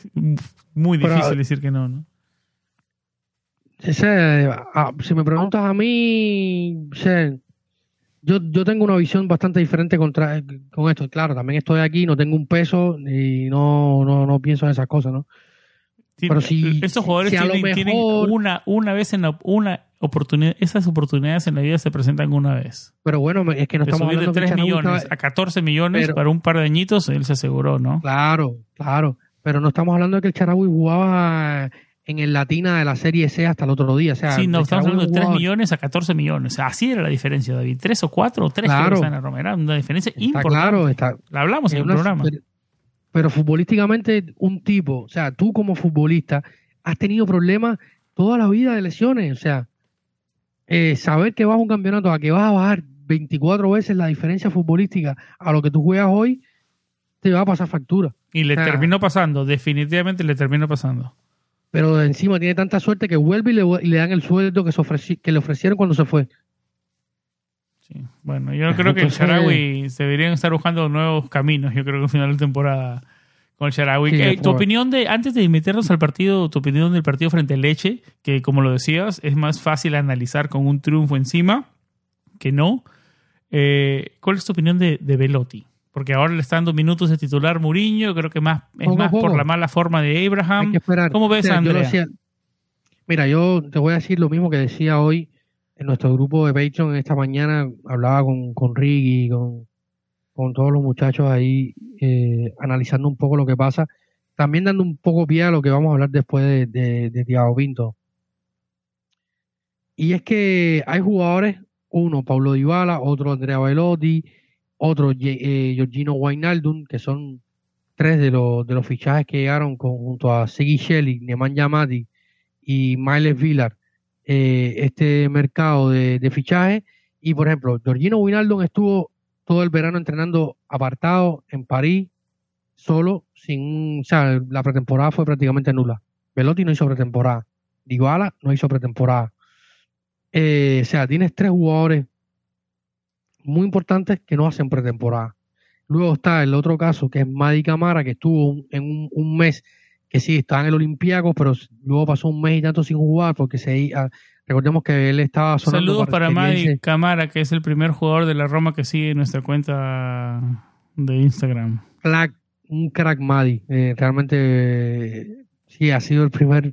muy Pero- difícil decir que no, ¿no? Ese, ah, si me preguntas a mí, yo, yo tengo una visión bastante diferente contra, con esto. Claro, también estoy aquí, no tengo un peso y no, no, no pienso en esas cosas, ¿no? Sí, Pero si- estos jugadores si tienen, tienen una, una vez en la, una oportunidad, esas oportunidades en la vida se presentan una vez. Pero bueno, es que no de estamos subir de hablando el 3 Charaui millones a 14 millones Pero- para un par de añitos, él se aseguró, ¿no? Claro, claro. Pero no estamos hablando de que el Charaui jugaba en el Latina de la Serie C hasta el otro día. O sea, sí, no, estamos hablando de 3 jugaba- millones a 14 millones. O sea, así era la diferencia, David. 3 o 4 o 3 Claro. en la Roma. Era una diferencia Está importante. claro, está, La hablamos en el una- programa. Pero, pero futbolísticamente, un tipo, o sea, tú como futbolista, has tenido problemas toda la vida de lesiones. O sea, eh, saber que vas a un campeonato, a que vas a bajar 24 veces la diferencia futbolística a lo que tú juegas hoy, te va a pasar factura. Y le Ah. terminó pasando, definitivamente le terminó pasando. Pero encima tiene tanta suerte que vuelve y le, y le dan el sueldo que, se ofreci- que le ofrecieron cuando se fue. Sí. Bueno, yo creo que el Sharawi se deberían estar buscando nuevos caminos. Yo creo que al final de temporada con el Sharawi. Sí, Eh, tu opinión de, antes de meternos al partido, tu opinión del partido frente al Leche, que como lo decías, es más fácil analizar con un triunfo encima que no. Eh, ¿Cuál es tu opinión de, de Velotti? Porque ahora le está dando minutos de titular Muriño, creo que más es Poco más por la mala forma de Hay Abraham. que esperar. ¿Cómo ves O sea, yo decía- mira, yo te voy a decir lo mismo que decía hoy en nuestro grupo de Patreon esta mañana. Hablaba con, con Ricky, con, con todos los muchachos ahí, eh, analizando un poco lo que pasa. También dando un poco pie a lo que vamos a hablar después de, de, de Thiago Pinto. Y es que hay jugadores, uno Pablo Dybala, otro Andrea Velotti, otro eh, Georgino que son tres de los, de los fichajes que llegaron con- junto a Sigi Shelley, Nemanja Matic y Miles Villar, eh, este mercado de, fichajes. Y por ejemplo, Georgino Wijnaldum estuvo todo el verano entrenando apartado en París, solo, sin, o sea, la pretemporada fue prácticamente nula. Velotti no hizo pretemporada. Dybala no hizo pretemporada. Eh, o sea, tienes tres jugadores muy importantes que no hacen pretemporada. Luego está el otro caso que es Madi Camara, que estuvo un- en un, un mes que sí estaba en el Olympiacos, pero luego pasó un mes y tanto sin jugar porque se ah, recordemos que él estaba sonando Saludos para quería Madi Camara, que es el primer jugador de la Roma que sigue nuestra cuenta de Instagram. crack, un crack Madi. Eh, realmente eh, sí ha sido el primer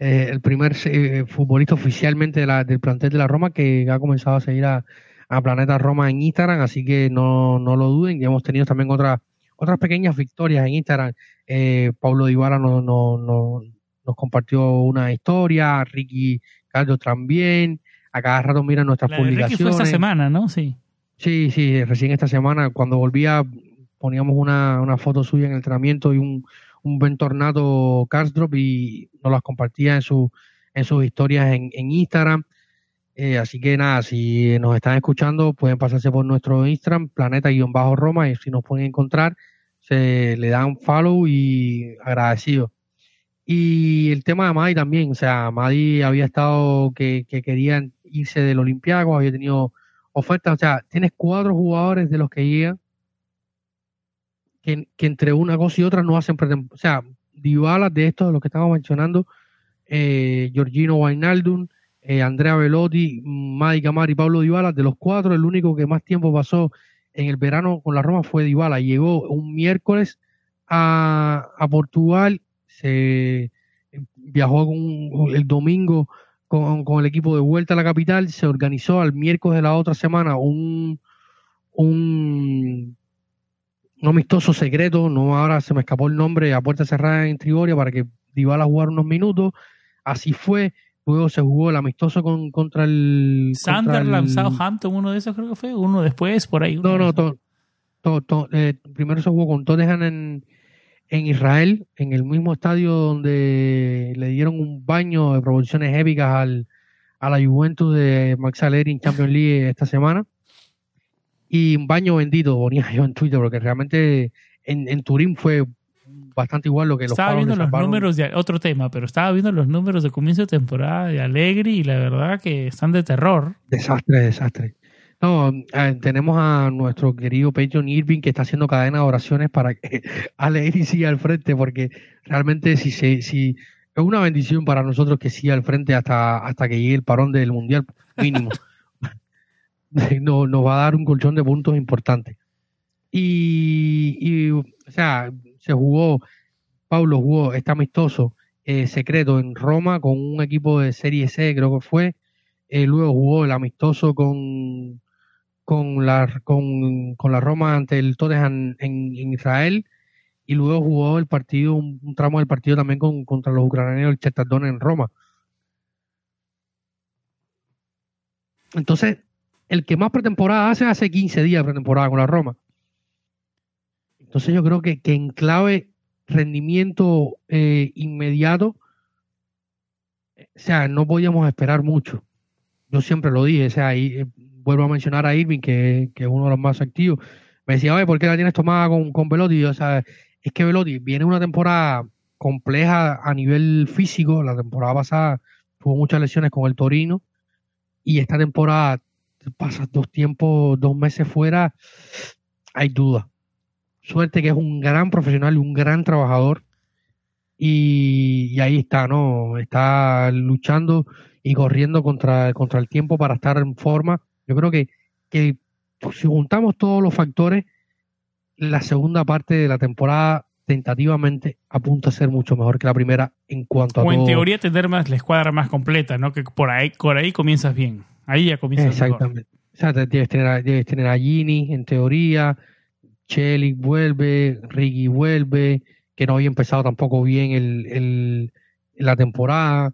eh, el primer eh, futbolista oficialmente de la- del plantel de la Roma que ha comenzado a seguir a, a Planeta Roma en Instagram, así que no, no lo duden. Ya hemos tenido también otras otras pequeñas victorias en Instagram. Eh, Pablo Dybala no, no, no- nos compartió una historia, Ricky Carlos también. A cada rato miran nuestras La de Ricky publicaciones. fue esta semana, ¿no? Sí. Sí, sí, recién esta semana, cuando volvía, poníamos una, una foto suya en el entrenamiento y un, un buen tornado Carsdrop y nos las compartía en, su, en sus historias en, en Instagram. Eh, así que nada, si nos están escuchando, pueden pasarse por nuestro Instagram, planeta-roma, y si nos pueden encontrar, se le dan follow y agradecido. Y el tema de Madi también, o sea, Madi había estado que, que quería irse del Olympiacos, había tenido ofertas, o sea, tienes cuatro jugadores de los que llegan que, que entre una cosa y otra no hacen pretemporada. O sea, Dybala de estos, de los que estamos mencionando, eh, Georgino Wijnaldum, eh, Andrea Velotti, Madi Camara y Pablo Dybala, de los cuatro, el único que más tiempo pasó en el verano con la Roma fue Dybala. Llegó un miércoles a, a Portugal, se viajó con- el domingo con, con el equipo de vuelta a la capital, se organizó al miércoles de la otra semana un, un, un amistoso secreto, no ahora se me escapó el nombre, a puerta cerrada en Trigoria para que Dybala jugara unos minutos, así fue, luego se jugó el amistoso con, contra el... Sunderland, el- Southampton, uno de esos creo que fue, uno después, por ahí. no, no, esos. to- to- to- eh, primero se jugó con Tottenham en, en Israel, en el mismo estadio donde le dieron un baño de proporciones épicas al, a la Juventus de Max Allegri en Champions League esta semana. Y un baño bendito, ponía yo en Twitter, porque realmente en, en Turín fue bastante igual lo que los Estaba viendo los salvaron. números de otro tema, pero estaba viendo los números de comienzo de temporada de Allegri y la verdad que están de terror. Desastre, desastre. No, eh, tenemos a nuestro querido Peyton Irving que está haciendo cadena de oraciones para que Allegri siga al frente, porque realmente si se, si es una bendición para nosotros que siga al frente hasta, hasta que llegue el parón del mundial mínimo. no, nos va a dar un colchón de puntos importante. Y, y, o sea, jugó, Pablo jugó este amistoso eh, secreto en Roma con un equipo de Serie C, creo que fue. Eh, luego jugó el amistoso con, con, la, con, con Roma ante el Tottenham en, Israel. Y luego jugó el partido, un, tramo del partido también con, contra los ucranianos, el Chetardón en Roma. Entonces, el que más pretemporada hace, hace 15 días pretemporada con la Roma. Entonces yo creo que, que en clave rendimiento eh, inmediato, o sea, no podíamos esperar mucho. Yo siempre lo dije, o sea, ahí, eh, vuelvo a mencionar a Irving, que, que es uno de los más activos. Me decía, oye, ¿por qué la tienes tomada con, con Velotti? Y o sea, es que Velotti viene una temporada compleja a nivel físico. La temporada pasada tuvo muchas lesiones con el Torino. Y esta temporada pasas dos tiempos, dos meses fuera, hay duda. Suerte que es un gran profesional y un gran trabajador. Y, y ahí está, ¿no? Está luchando y corriendo contra, contra el tiempo para estar en forma. Yo creo que, que si juntamos todos los factores, la segunda parte de la temporada tentativamente apunta a ser mucho mejor que la primera en cuanto a O en todo. teoría tener más la escuadra más completa, ¿no? Que por ahí, por ahí comienzas bien. Ahí ya comienzas mejor. Exactamente. O sea, debes tener, a, debes tener a Gini, en teoría. Chelik vuelve, Ricky vuelve, que no había empezado tampoco bien el, el- la temporada.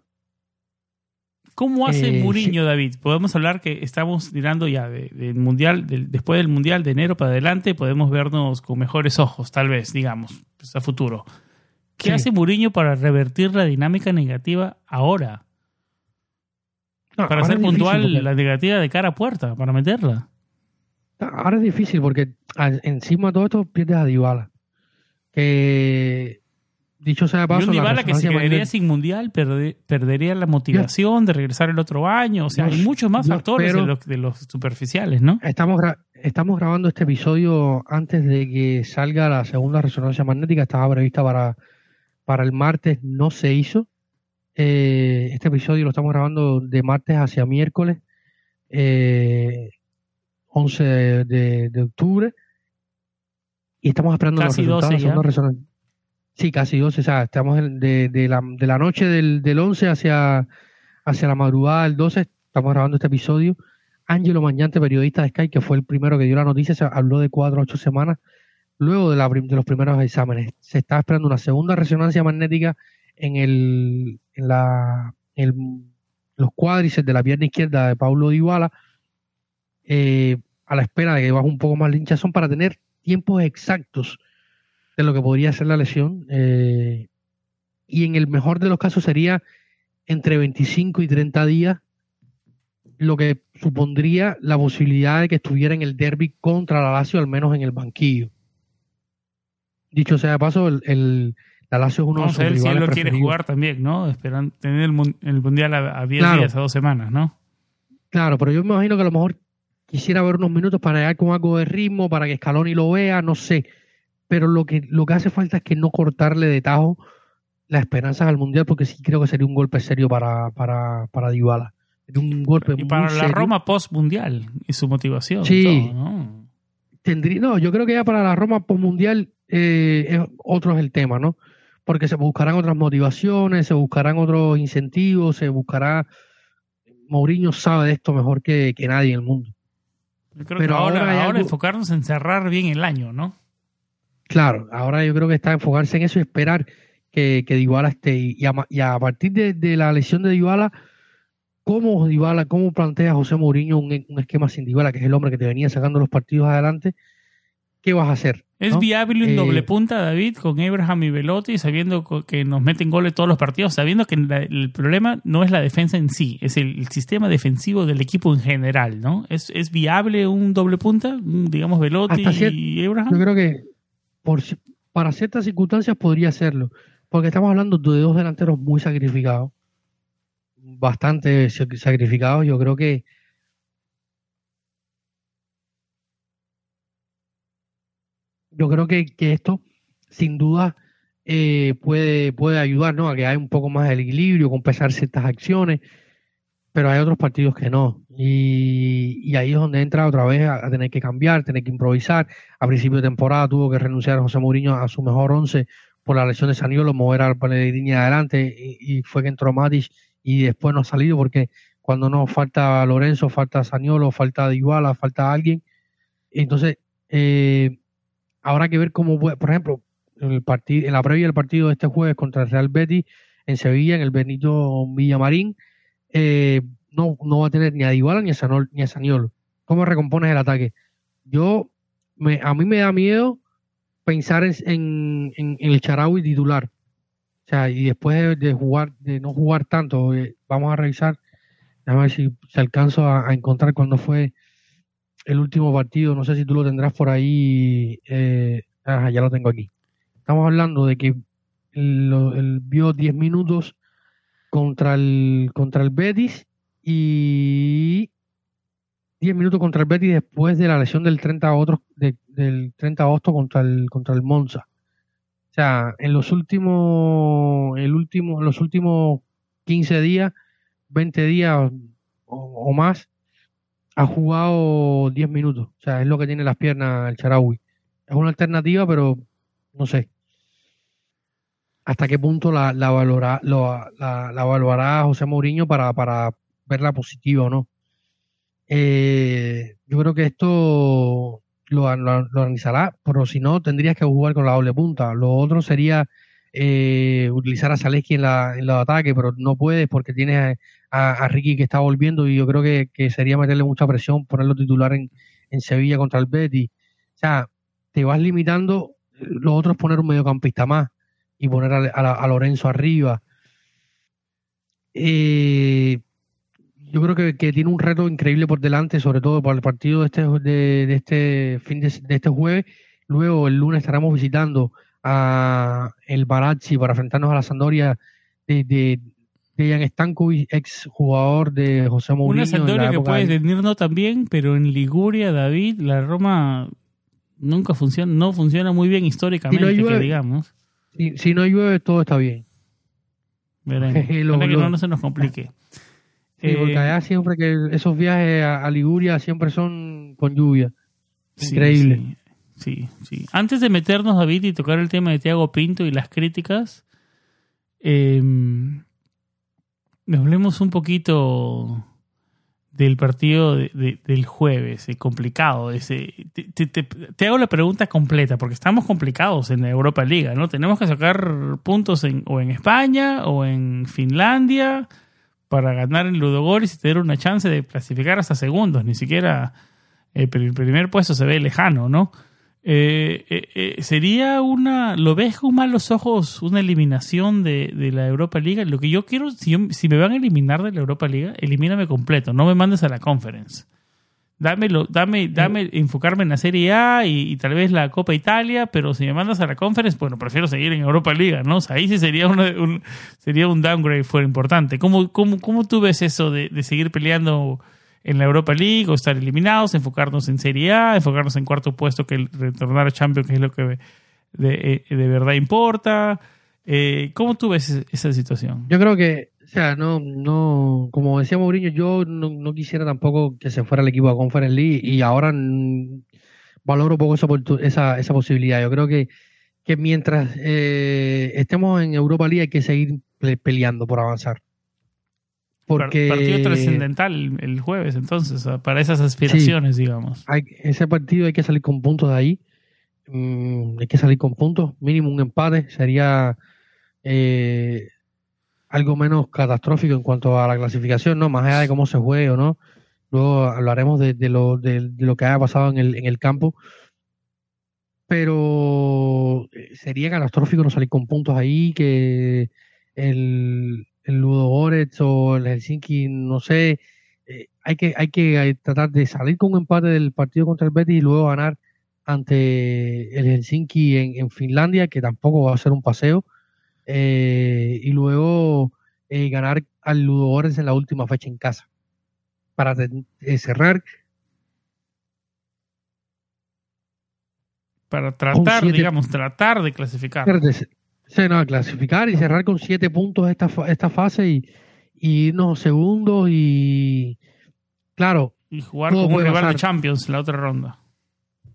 ¿Cómo hace Eh, Mourinho, David? Podemos hablar que estamos mirando ya de- del mundial, después del mundial de enero para adelante, podemos vernos con mejores ojos, tal vez, digamos, pues, a futuro. ¿Qué Sí. hace Mourinho para revertir la dinámica negativa ahora? No, Para ahora ser puntual, porque- la negativa de cara a puerta, para meterla. Ahora es difícil porque encima de todo esto pierdes a Dybala. Que, dicho sea de Y paso, un la Dybala que se quedaría sin mundial perde- perdería la motivación de regresar el otro año. O sea, hay muchos más factores de los, de los superficiales, ¿no? Estamos, estamos grabando este episodio antes de que salga la segunda resonancia magnética. Estaba prevista para, para el martes, no se hizo. Eh, este episodio lo estamos grabando de martes hacia miércoles, eh, 11 de, de- de octubre. Y estamos esperando Casi los resultados 12 de la segunda ya. resonancia. Sí, casi 12. O sea, estamos de, de la, de la noche del, del 11 hacia, hacia la madrugada del 12. Estamos grabando este episodio. Ángelo Mañante, periodista de Sky, que fue el primero que dio la noticia, se habló de cuatro a ocho semanas luego de, la de los primeros exámenes. Se está esperando una segunda resonancia magnética en, el, en la, en el- los cuádriceps de la pierna izquierda de Paulo Dybala, eh, a la espera de que baje un poco más la hinchazón para tener tiempos exactos de lo que podría ser la lesión. eh, y en el mejor de los casos sería entre 25 y 30 días lo que supondría la posibilidad de que estuviera en el derby contra la Lazio, al menos en el banquillo. Dicho sea de paso, el, el- la Lazio es uno Vamos de a sus ver si él lo quiere preferidos. jugar también, ¿no? Esperan tener el, el mundial a, a 10 Claro. días, a dos semanas, ¿no? Claro, pero yo me imagino que a lo mejor quisiera ver unos minutos para llegar con algo de ritmo, para que Scaloni lo vea, no sé. Pero lo que, lo que hace falta es que no cortarle de tajo las esperanzas al Mundial, porque sí creo que sería un golpe serio para, para, para Dybala. Sería un golpe Y muy para la serio. Roma post-mundial y su motivación. Sí. todo, ¿no? Tendría, no, yo creo que ya para la Roma postmundial eh, es- otro es el tema, ¿no? Porque se buscarán otras motivaciones, se buscarán otros incentivos, se buscará. Mourinho sabe de esto mejor que, que nadie en el mundo. Yo creo Pero que ahora, ahora hay ahora algo- enfocarnos en cerrar bien el año, ¿no? Claro, ahora yo creo que está enfocarse en eso y esperar que, que Dybala esté. Y a, ma- y a partir de, de la lesión de Dybala, ¿cómo Dybala, cómo plantea José Mourinho un, un esquema sin Dybala, que es el hombre que te venía sacando los partidos adelante? ¿Qué vas a hacer? ¿Es ¿no? viable un Eh, doble punta, David, con Abraham y Velotti, sabiendo que nos meten goles todos los partidos, sabiendo que la- el problema no es la defensa en sí, es el, el sistema defensivo del equipo en general, ¿no? ¿Es, es viable un doble punta, un, digamos Velotti y Yo Abraham? creo que por, para ciertas circunstancias podría hacerlo, porque estamos hablando de dos delanteros muy sacrificados, bastante sacrificados. Yo creo que yo creo que, esto sin duda eh, puede, puede ayudar ¿no? a que haya un poco más de equilibrio, compensar ciertas acciones, pero hay otros partidos que no. Y, ahí es donde entra otra vez a, tener que cambiar, tener que improvisar. A principio de temporada tuvo que renunciar a José Mourinho a su mejor once por la lesión de Saniolo, mover al Pellegrini adelante y, fue que entró Matic y después no ha salido porque cuando no falta Lorenzo, falta Saniolo, falta Dybala, falta alguien. Entonces, eh, habrá que ver cómo, por ejemplo, en, el partido, en la previa del partido de este jueves contra el Real Betis en Sevilla, en el Benito Villamarín, eh, no, no va a tener ni a Dybala ni a, Sanol, ni a Saniolo. ¿Cómo recompones el ataque? Yo, me, a mí me da miedo pensar en, en, el Charaui titular. O sea, y después de, jugar, de no jugar tanto, eh, vamos a revisar, a ver si, se alcanzo a, encontrar cuándo fue el último partido. No sé si tú lo tendrás por ahí. Eh, ya lo tengo aquí. Estamos hablando de que él, vio 10 minutos contra el, contra el Betis y 10 minutos contra el Betis después de la lesión del 30 otros del 30 de agosto contra el contra el Monza. O sea, en los últimos el último los últimos 15 días, 20 días o, más ha jugado 10 minutos. O sea, es lo que tiene las piernas el Charaui. Es una alternativa, pero no sé. ¿Hasta qué punto la, la, evaluará José Mourinho para, para verla positiva o no. Eh, yo creo que esto lo, organizará, pero si no, tendrías que jugar con la doble punta. Lo otro sería eh, utilizar a Zaleski en la, en los ataques, pero no puedes porque tienes a, Ricky que está volviendo y yo creo que, sería meterle mucha presión, ponerlo titular en, en Sevilla contra el Betis. O sea, te vas limitando, lo otro es poner un mediocampista más y poner a, a Lorenzo arriba. Eh, yo creo que, tiene un reto increíble por delante, sobre todo para el partido de este, de, este fin de, este jueves. Luego el lunes estaremos visitando a el Barazzi para enfrentarnos a la Sandoria de, de, de Jan Stankovic, ex jugador de José Mourinho. Una Sandoria que puede venirnos también, pero en Liguria, David, la Roma nunca funciona, no funciona muy bien históricamente, que digamos. Si, si, no llueve, todo está bien. Veremos. que no se nos complique. Sí, porque eh, allá siempre que esos viajes a, Liguria siempre son con lluvia. Increíble. Sí, sí, Antes de meternos, David, y tocar el tema de Tiago Pinto y las críticas, eh, hablemos un poquito del partido del jueves, eh, complicado. Ese, te, hago la pregunta completa, porque estamos complicados en la Europa Liga, ¿no? Tenemos que sacar puntos en, o en España o en Finlandia para ganar en Ludogorets y tener una chance de clasificar hasta segundos. Ni siquiera el primer puesto se ve lejano, ¿no? Eh, eh, eh, sería una, ¿lo ves con malos ojos una eliminación de, la Europa Liga? Lo que yo quiero, si, si me van a eliminar de la Europa Liga, elimíname completo, no me mandes a la conference. Dámelo, dame, dame enfocarme en la Serie A y, tal vez la Copa Italia, pero si me mandas a la Conference, bueno, prefiero seguir en Europa Liga, ¿no? O sea, ahí sí sería, un, sería un downgrade fuera importante. ¿Cómo, cómo, cómo tú ves eso de, seguir peleando en la Europa League o estar eliminados, enfocarnos en Serie A, enfocarnos en cuarto puesto que el retornar a Champions, que es lo que de, de verdad importa? Eh, ¿Cómo tú ves esa situación? Yo creo que o sea, no, no, como decía Mourinho, yo no, quisiera tampoco que se fuera el equipo a Conference League y ahora valoro poco esa, esa, esa posibilidad. Yo creo que, que mientras eh, estemos en Europa League hay que seguir peleando por avanzar. Porque, partido trascendental el jueves, entonces, para esas aspiraciones, digamos. Hay, ese partido hay que salir con puntos de ahí. Mm, hay que salir con puntos, mínimo un empate. Sería eh, algo menos catastrófico en cuanto a la clasificación, ¿no? Más allá de cómo se juegue o no. Luego hablaremos de, lo, de, lo que haya pasado en el, en el campo. Pero eh, sería catastrófico no salir con puntos ahí, que el, el Ludo Goretz o el Helsinki, no sé, eh, hay que, hay que tratar de salir con un empate del partido contra el Betis y luego ganar ante el Helsinki en, Finlandia, que tampoco va a ser un paseo, eh, y luego eh, ganar al Ludogorets en la última fecha en casa, para cerrar. Para tratar, digamos, tratar de clasificar. Sí, no, clasificar y cerrar con siete puntos esta, esta fase y, y irnos segundos y claro. Y jugar con un rival de Champions la otra ronda.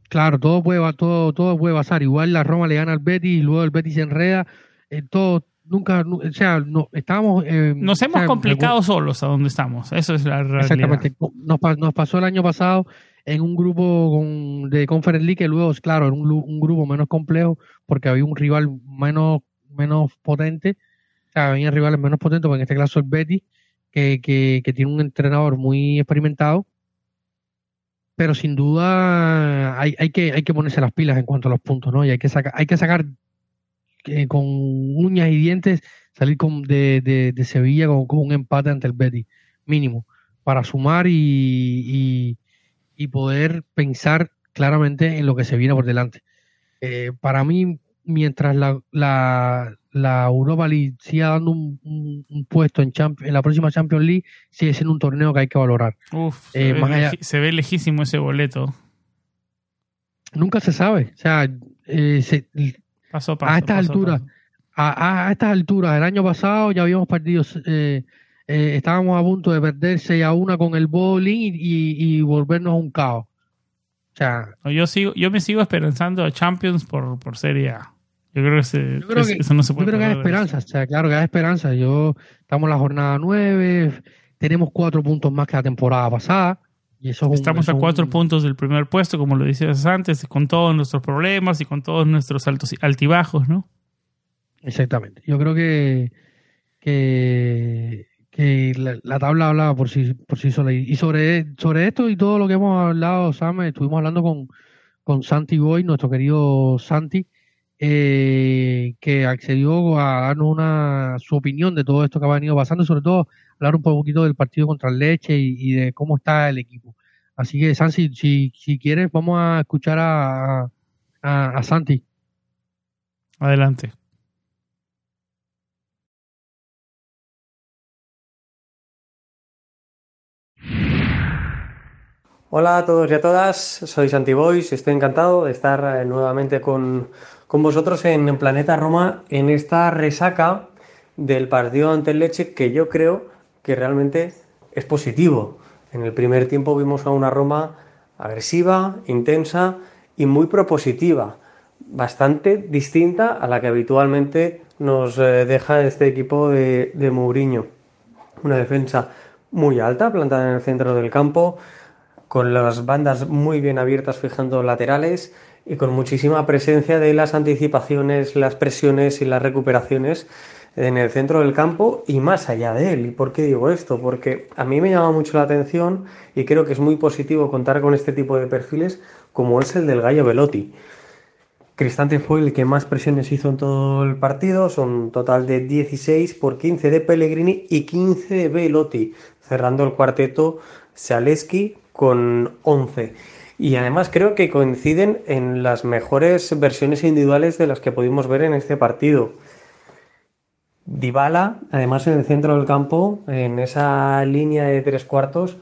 Claro, todo puede, todo, todo puede pasar. Igual la Roma le gana al Betis y luego el Betis se enreda. Eh, todo, nunca, o sea, no, estábamos... Eh, nos hemos complicado solos a donde estamos. Eso es la realidad. Exactamente. Nos, nos pasó el año pasado en un grupo con, de Conference League que luego, claro, era un, grupo menos complejo porque había un rival menos, menos potente, o sea, había rivales menos potentes, porque en este caso el Betty, que, que, tiene un entrenador muy experimentado, pero sin duda hay, hay, que, hay que ponerse las pilas en cuanto a los puntos, ¿no? Y hay que sacar, hay que sacar eh, con uñas y dientes, salir con, de, de, Sevilla con, un empate ante el Betty, mínimo, para sumar y, y poder pensar claramente en lo que se viene por delante. Eh, para mí, mientras la, la, la, Europa League siga dando un, puesto en, en la próxima Champions League, sigue siendo un torneo que hay que valorar. Uf, eh, se, ve lejísimo ese boleto. Nunca se sabe. O sea, eh, a estas alturas, A, a, estas alturas, el año pasado ya habíamos perdido eh, eh, estábamos a punto de perder 6 a 1 con el bowling y, volvernos un caos. O sea, yo sigo, yo me sigo esperanzando a Champions por, por Serie A. Yo creo que, eso no se puede. Yo creo que hay esperanza, o sea, claro que hay esperanza. Yo estamos en la jornada 9, tenemos cuatro puntos más que la temporada pasada. Y eso Estamos a cuatro puntos del primer puesto, como lo decías antes, con todos nuestros problemas y con todos nuestros altos altibajos, ¿no? Exactamente. Yo creo que, que que la, tabla hablaba por sí, por sí sola. Y sobre, sobre esto y todo lo que hemos hablado, Sam, estuvimos hablando con, con Santi Boy, nuestro querido Santi, eh, que accedió a darnos una, su opinión de todo esto que ha venido pasando y sobre todo hablar un poquito del partido contra Leche y, de cómo está el equipo. Así que, Santi, si, si quieres, vamos a escuchar a, a Santi. Adelante. Hola a todos y a todas, soy Santi Boys, estoy encantado de estar eh, nuevamente con, vosotros en Planeta Roma en esta resaca del partido ante el Leche que yo creo que realmente es positivo. En el primer tiempo vimos a una Roma agresiva, intensa y muy propositiva, bastante distinta a la que habitualmente nos eh, deja este equipo de, de Mourinho. Una defensa muy alta, plantada en el centro del campo, con las bandas muy bien abiertas fijando laterales y con muchísima presencia de las anticipaciones, las presiones y las recuperaciones en el centro del campo y más allá de él. ¿Y por qué digo esto? Porque a mí me llama mucho la atención y creo que es muy positivo contar con este tipo de perfiles como es el del Gallo Velotti. Cristante fue el que más presiones hizo en todo el partido, son un total de 16 por 15 de Pellegrini y 15 de Velotti, cerrando el cuarteto Saleski con 11. Y además creo que coinciden en las mejores versiones individuales de las que pudimos ver en este partido. Dybala, además en el centro del campo, en esa línea de tres cuartos,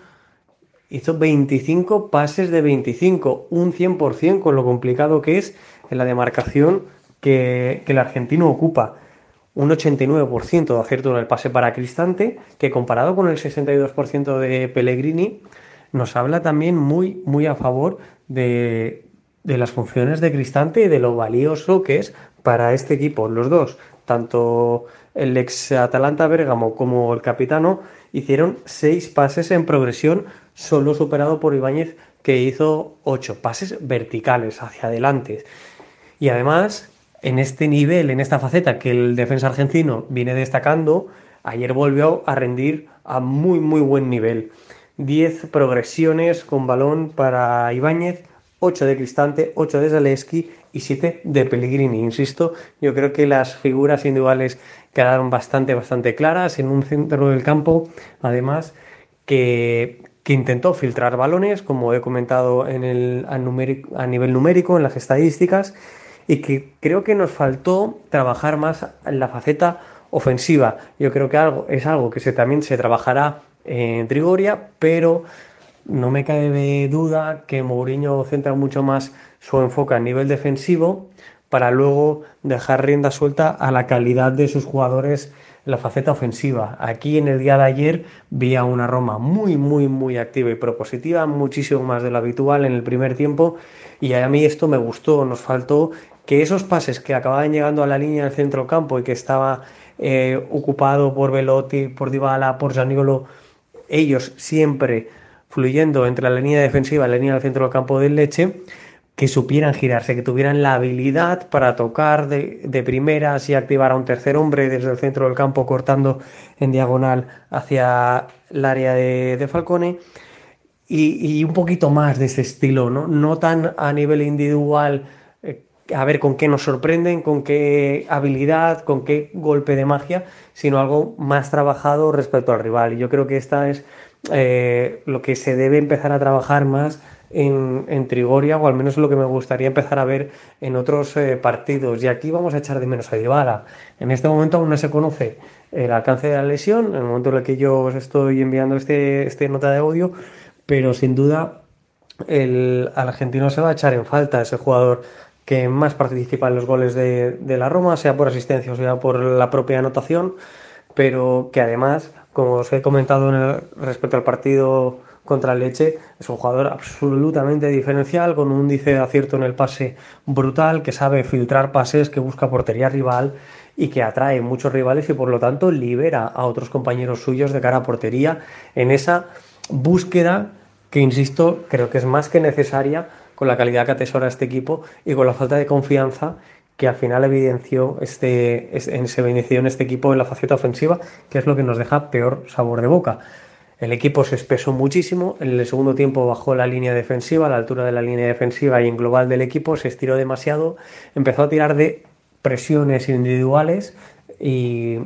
hizo 25 pases de 25, un 100% con lo complicado que es en la demarcación que, que el argentino ocupa. Un 89% de acierto en el pase para Cristante, que comparado con el 62% de Pellegrini, nos habla también muy, muy a favor de, las funciones de Cristante y de lo valioso que es para este equipo. Los dos, tanto el ex Atalanta Bergamo como el capitano, hicieron seis pases en progresión, solo superado por Ibáñez, que hizo ocho pases verticales hacia adelante. Y además, en este nivel, en esta faceta que el defensa argentino viene destacando, ayer volvió a rendir a muy, muy buen nivel. 10 progresiones con balón para Ibáñez, 8 de Cristante, 8 de Zaleski y 7 de Pellegrini. Insisto, yo creo que las figuras individuales quedaron bastante, bastante claras en un centro del campo, además que que intentó filtrar balones, como he comentado en el, a, a nivel numérico, en las estadísticas, y que creo que nos faltó trabajar más en la faceta ofensiva. Yo creo que algo, es algo que se, también se trabajará en Trigoria, pero no me cae de duda que Mourinho centra mucho más su enfoque a nivel defensivo para luego dejar rienda suelta a la calidad de sus jugadores en la faceta ofensiva. Aquí en el día de ayer vi a una Roma muy, muy, muy activa y propositiva, muchísimo más de lo habitual en el primer tiempo y a mí esto me gustó, nos faltó que esos pases que acababan llegando a la línea del centro campo y que estaba eh, ocupado por Velotti, por Dybala, por Zaniolo, ellos siempre fluyendo entre la línea defensiva y la línea del centro del campo del Leche, que supieran girarse, que tuvieran la habilidad para tocar de, de primeras y activar a un tercer hombre desde el centro del campo cortando en diagonal hacia el área de, Falcone. Y, un poquito más de ese estilo, ¿no? No tan a nivel individual, a ver con qué nos sorprenden, con qué habilidad, con qué golpe de magia, sino algo más trabajado respecto al rival. Y yo creo que esta es eh, lo que se debe empezar a trabajar más en, Trigoria, o al menos lo que me gustaría empezar a ver en otros eh, partidos. Y aquí vamos a echar de menos a Dybala. En este momento aún no se conoce el alcance de la lesión, en el momento en el que yo os estoy enviando este, este nota de audio, pero sin duda el argentino se va a echar en falta ese jugador que más participa en los goles de, de la Roma, sea por asistencia o sea por la propia anotación, pero que además como os he comentado en respecto al partido contra el Leche, es un jugador absolutamente diferencial, con un índice de acierto en el pase brutal, que sabe filtrar pases, que busca portería rival y que atrae muchos rivales y por lo tanto libera a otros compañeros suyos de cara a portería en esa búsqueda que, insisto, creo que es más que necesaria con la calidad que atesora este equipo y con la falta de confianza que al final evidenció este, se evidenció en este equipo en la faceta ofensiva, que es lo que nos deja peor sabor de boca. El equipo se espesó muchísimo, en el segundo tiempo bajó la línea defensiva, la altura de la línea defensiva y en global del equipo se estiró demasiado, empezó a tirar de presiones individuales y,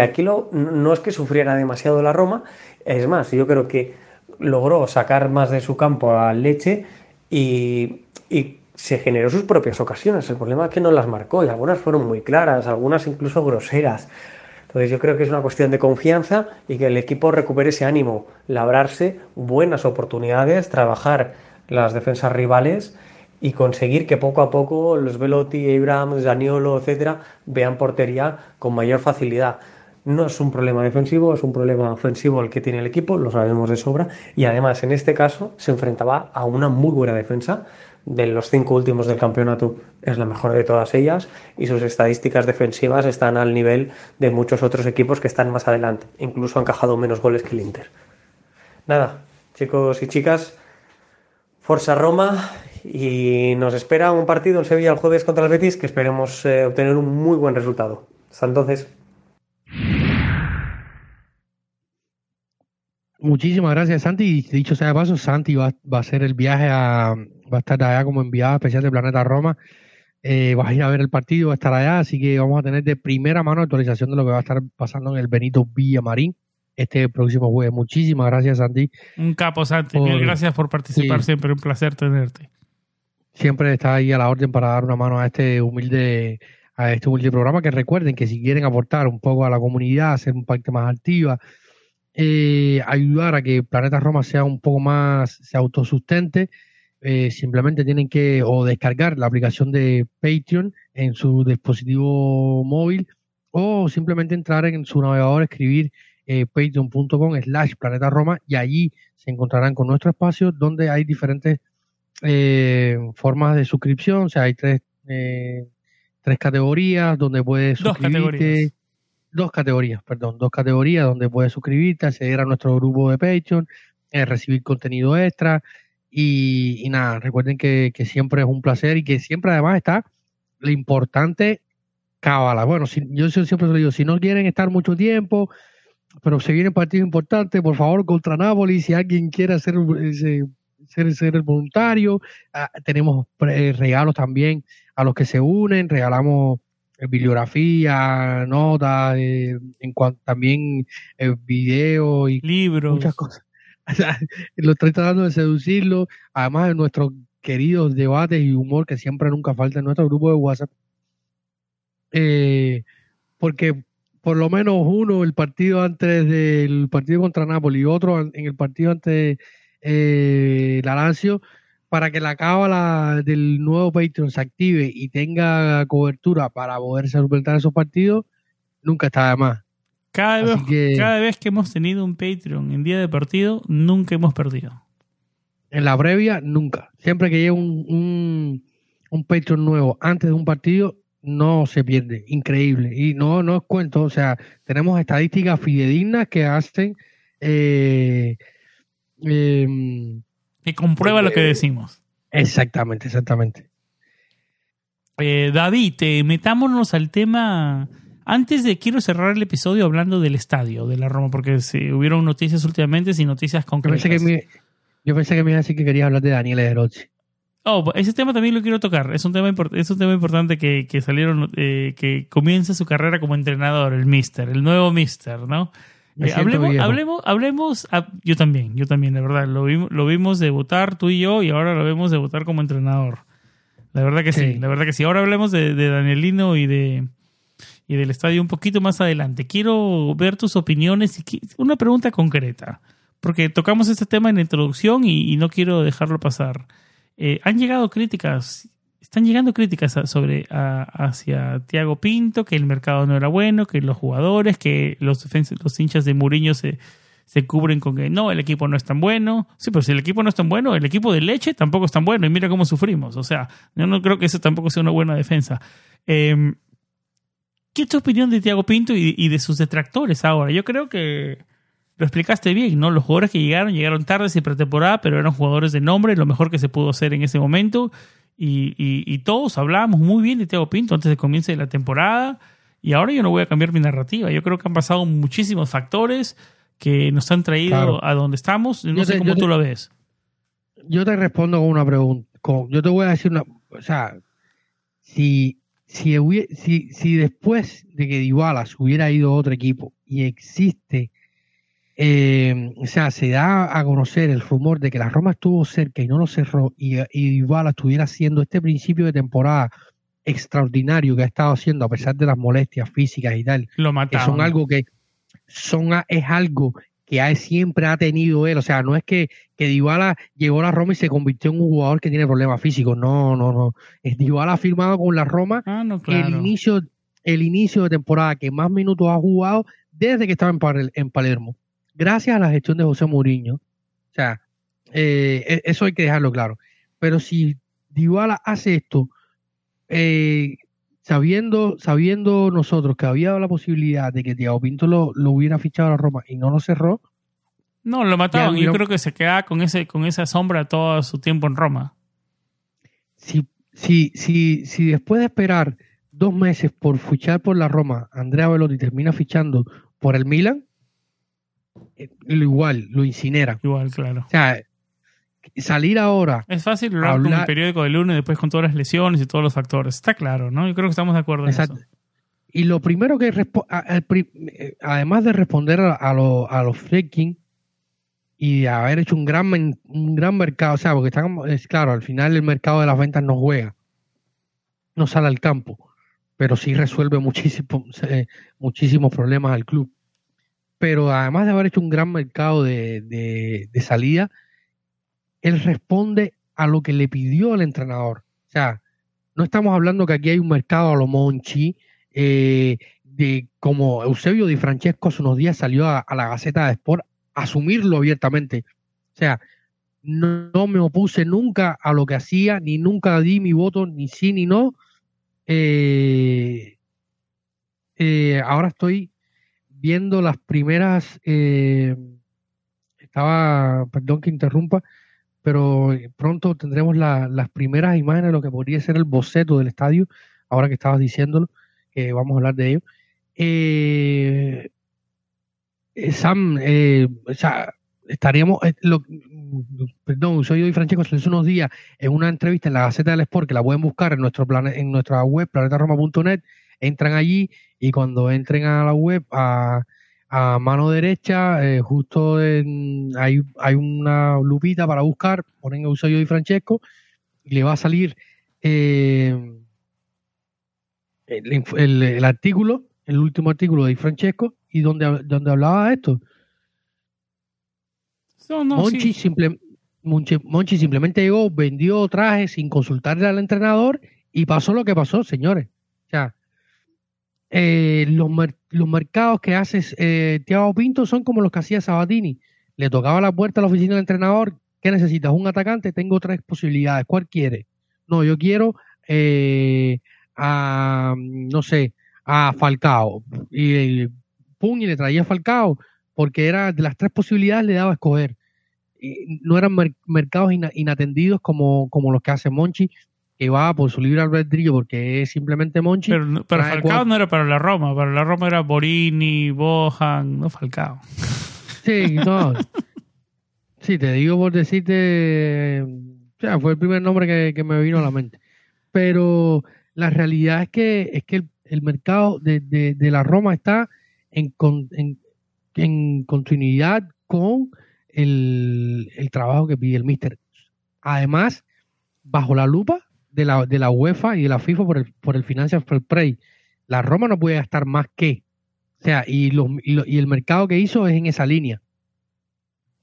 aquí lo, no es que sufriera demasiado la Roma, es más, yo creo que logró sacar más de su campo al Leche y, se generó sus propias ocasiones. El problema es que no las marcó y algunas fueron muy claras, algunas incluso groseras. Entonces yo creo que es una cuestión de confianza y que el equipo recupere ese ánimo, labrarse buenas oportunidades, trabajar las defensas rivales y conseguir que poco a poco los Velotti, Abraham, Daniolo, etcétera, vean portería con mayor facilidad. No es un problema defensivo, es un problema ofensivo el que tiene el equipo, lo sabemos de sobra, y además en este caso se enfrentaba a una muy buena defensa de los cinco últimos del campeonato es la mejor de todas ellas y sus estadísticas defensivas están al nivel de muchos otros equipos que están más adelante. Incluso han encajado menos goles que el Inter. Nada, chicos y chicas, Forza Roma y nos espera un partido en Sevilla el jueves contra el Betis que esperemos eh, obtener un muy buen resultado. Hasta entonces. Muchísimas gracias, Santi. Dicho sea de paso, Santi va, va a hacer el viaje a, va a estar allá como enviada especial de Planeta Roma. Eh, vas a ir a ver el partido, va a estar allá, así que vamos a tener de primera mano actualización de lo que va a estar pasando en el Benito Villamarín este próximo jueves. Muchísimas gracias, Santi. Un capo, Santi. Mil gracias por participar siempre. Un placer tenerte. Siempre está ahí a la orden para dar una mano a este humilde a este humilde programa. Que recuerden que si quieren aportar un poco a la comunidad, hacer un parte más activa, eh, ayudar a que Planeta Roma sea un poco más, se autosustente, eh, simplemente tienen que o descargar la aplicación de Patreon en su dispositivo móvil o simplemente entrar en su navegador, escribir eh, patreon.com slash planeta Roma y allí se encontrarán con nuestro espacio donde hay diferentes eh, formas de suscripción, o sea, hay tres, tres categorías donde puedes suscribirte. Dos categorías. Dos categorías, perdón, dos categorías donde puedes suscribirte, acceder a nuestro grupo de Patreon, recibir contenido extra, y, nada, recuerden que, siempre es un placer y que siempre además está lo importante cábala. Bueno, si, yo siempre lo digo, si no quieren estar mucho tiempo, pero se viene partido importante, por favor, contra Nápoles, si alguien quiere hacer ser, ser el voluntario, ah, tenemos regalos también a los que se unen, regalamos eh, bibliografía, notas, eh, en cuanto también eh, videos y libros. muchas cosas lo estoy tratando de seducirlo, además de nuestros queridos debates y humor que siempre nunca falta en nuestro grupo de WhatsApp. Eh, porque por lo menos uno el partido antes del partido contra Napoli y otro en el partido ante eh, la Lazio para que la cábala del nuevo Patreon se active y tenga cobertura para poder solventar esos partidos, nunca está de más. Cada vez, que, cada vez que hemos tenido un Patreon en día de partido, nunca hemos perdido. En la previa, nunca. Siempre que llega un, un, un Patreon nuevo antes de un partido, no se pierde. Increíble. Y no, no es cuento. O sea, tenemos estadísticas fidedignas que hacen. Eh, eh, que comprueba lo que decimos. Exactamente, exactamente. Eh, David, metámonos al tema. Antes de quiero cerrar el episodio hablando del estadio de la Roma, porque se, hubieron noticias últimamente y noticias concretas. Yo pensé que me, yo pensé que me iba a decir que quería hablar de Daniel Erochi. Oh, ese tema también lo quiero tocar. Es un tema, es un tema importante que, que salieron, eh, que comienza su carrera como entrenador, el Mister, el nuevo Mister, ¿no? Eh, hablemos, hablemos, hablemos, yo también, yo también, la verdad, lo, vimos, lo vimos debutar tú y yo y ahora lo vemos debutar como entrenador. La verdad que sí, la verdad que sí. Ahora hablemos de, de, Danielino y de y del estadio un poquito más adelante. Quiero ver tus opiniones y una pregunta concreta, porque tocamos este tema en la introducción y no quiero dejarlo pasar. Eh, han llegado críticas, están llegando críticas sobre hacia Tiago Pinto, que el mercado no era bueno, que los jugadores, que los, los hinchas de Muriño se, se cubren con que no, el equipo no es tan bueno. Sí, pero si el equipo no es tan bueno, el equipo de leche tampoco es tan bueno y mira cómo sufrimos. O sea, yo no creo que eso tampoco sea una buena defensa. Em, ¿Qué es tu opinión de Tiago Pinto y, de sus detractores ahora? Yo creo que lo explicaste bien, ¿no? Los jugadores que llegaron, llegaron tarde y pretemporada, pero eran jugadores de nombre, lo mejor que se pudo hacer en ese momento. Y, todos hablábamos muy bien de Thiago Pinto antes de comience la temporada. Y ahora yo no voy a cambiar mi narrativa. Yo creo que han pasado muchísimos factores que nos han traído a donde estamos. No sé cómo tú lo ves. Yo te respondo con una pregunta. yo te voy a decir una. O sea, si, si, si, si después de que Dybala hubiera ido a otro equipo y existe eh, o sea, se da a conocer el rumor de que la Roma estuvo cerca y no lo cerró y, y estuviera haciendo este principio de temporada extraordinario que ha estado haciendo a pesar de las molestias físicas y tal. Lo Que son algo que son es algo que siempre ha tenido él. O sea, no es que, que Dybala llegó a la Roma y se convirtió en un jugador que tiene problemas físicos. No, no, no. Es Dybala ha firmado con la Roma ah, el inicio el inicio de temporada que más minutos ha jugado desde que estaba en Palermo gracias a la gestión de José Mourinho. O sea, eh, e, eso hay que dejarlo claro. Pero si Dybala hace esto, eh, sabiendo, sabiendo nosotros que había la posibilidad de que Thiago Pinto lo, hubiera fichado a la Roma y no lo cerró. No, lo mataron. Yo creo que se queda con ese, con esa sombra todo su tiempo en Roma. Si, si, si, si después de esperar dos meses por fichar por la Roma, Andrea Velotti termina fichando por el Milan, eh, igual, lo incinera. Igual, claro. O sea, salir ahora. Es fácil hablar, con el periódico de lunes después con todas las lesiones y todos los factores. Está claro, ¿no? Yo creo que estamos de acuerdo en eso. Y lo primero que, eh, además de responder a, a los freaking y de haber hecho un gran, un gran mercado, o sea, porque estamos, es claro, al final el mercado de las ventas no juega, no sale al campo, pero sí resuelve muchísimo, eh, muchísimos problemas al club pero además de haber hecho un gran mercado de, salida, él responde a lo que le pidió el entrenador. O sea, no estamos hablando que aquí hay un mercado a lo Monchi, eh, de como Eusebio Di Francesco hace unos días salió a, la Gaceta de Sport a asumirlo abiertamente. O sea, no, me opuse nunca a lo que hacía, ni nunca di mi voto, ni sí ni no. Eh, eh, ahora estoy viendo las primeras, eh, estaba, perdón que interrumpa, pero pronto tendremos las primeras imágenes de lo que podría ser el boceto del estadio, ahora que estabas diciéndolo, que vamos a hablar de ello. Eh, eh, Sam, o sea, estaríamos, lo, perdón, soy yo Francesco, hace unos días en una entrevista en la Gaceta del Sport, que la pueden buscar en, nuestro en nuestra web, planetaroma.net, entran allí y cuando entren a la web a, a mano derecha, eh, justo en, hay, hay una lupita para buscar, ponen Eusebio y Francesco, y le va a salir eh, el, el- el artículo, el último artículo de Francesco, y donde, donde hablaba de esto. No, no, Monchi, sí. simple- Monchi, Monchi simplemente llegó, vendió trajes sin consultarle al entrenador y pasó lo que pasó, señores. Eh, los, los mercados que hace eh, Thiago Pinto son como los que hacía Sabatini. Le tocaba la puerta a la oficina del entrenador. ¿Qué necesitas? ¿Un atacante? Tengo tres posibilidades. ¿Cuál quiere? No, yo quiero eh, a, no sé, a Falcao. Y, y pum, y le traía a Falcao porque era de las tres posibilidades le daba a escoger. Y no eran mer- mercados ina- inatendidos como, como los que hace Monchi, que va por su libre albedrío porque es simplemente Monchi. Pero, Falcao cuatro- no era para la Roma, para la Roma era Borini, Bohan, no Falcao. Sí, no. Sí, te digo por decirte, o sea, fue el primer nombre que, que me vino a la mente. Pero la realidad es que es que el, el mercado de, de- de la Roma está en, con- en, en continuidad con el, el trabajo que pide el míster. Además, bajo la lupa de la, de la UEFA y de la FIFA por el, por el Financial Play, la Roma no puede gastar más que. O sea, y, los, y, lo- y el mercado que hizo es en esa línea.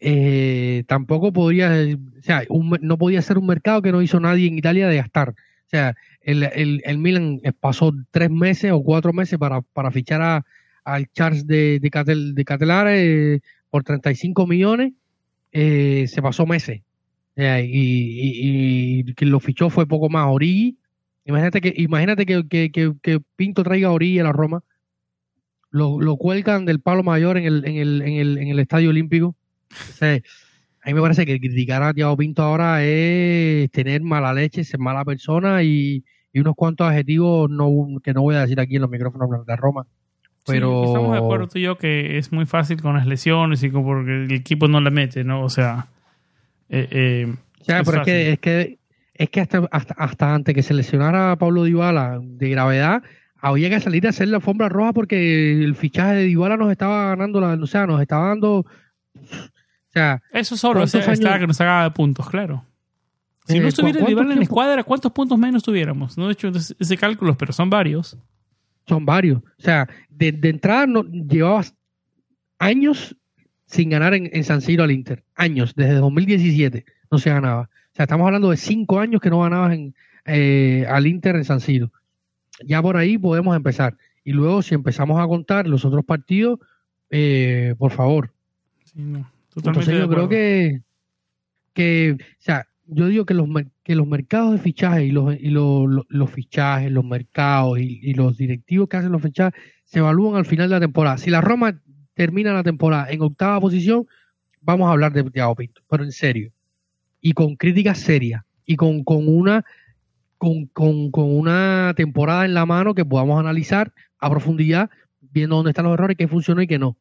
Eh, tampoco podría, o sea, un no podía ser un mercado que no hizo nadie en Italia de gastar. O sea, el, el, el Milan pasó tres meses o cuatro meses para, para fichar a, al Charles de, de, Catel, de Catelare eh, por 35 millones, eh, se pasó meses. Y, y, y quien lo fichó fue poco más Origi. Imagínate que, imagínate que, que, que, que Pinto traiga a Origi a la Roma, lo, lo cuelgan del palo mayor en el, en el, en el, en el estadio olímpico. O sea, a mí me parece que criticar a Thiago Pinto ahora es tener mala leche, ser mala persona y, y unos cuantos adjetivos no, que no voy a decir aquí en los micrófonos de Roma. Pero Sí, estamos de acuerdo tú y yo que es muy fácil con las lesiones y con porque el equipo no le mete, ¿no? O sea, eh, eh, Es pero es que, es que, es que hasta, hasta, hasta antes que se lesionara a Pablo Dybala de gravedad, había que salir a hacer la alfombra roja porque el fichaje de Dybala nos estaba ganando, la, o sea, nos estaba dando, o sea, eso solo o sea, ¿Cuántos está años? que nos haga puntos, claro. Si Eh, no ¿cu- estuviera Dybala en la escuadra, ¿cuántos puntos menos tuviéramos? No he hecho ese ese cálculo, pero son varios. son varios. O sea, de, de entrada no, llevabas años sin ganar en, en San Siro al Inter. Años, desde 2017 no se ganaba. O sea, estamos hablando de cinco años que no ganabas en, eh, al Inter en San Siro. Ya por ahí podemos empezar. Y luego, si empezamos a contar los otros partidos, eh, por favor. Sí, no, totalmente Entonces yo creo que, que, o sea, yo digo que los, que los mercados de fichajes y los, y lo- lo- los fichajes, los mercados y, y los directivos que hacen los fichajes se evalúan al final de la temporada. Si la Roma termina la temporada en octava posición, vamos a hablar de Thiago Pinto, pero en serio. Y con críticas serias y con, con una con, con, con una temporada en la mano que podamos analizar a profundidad, viendo dónde están los errores, qué funcionó y qué no.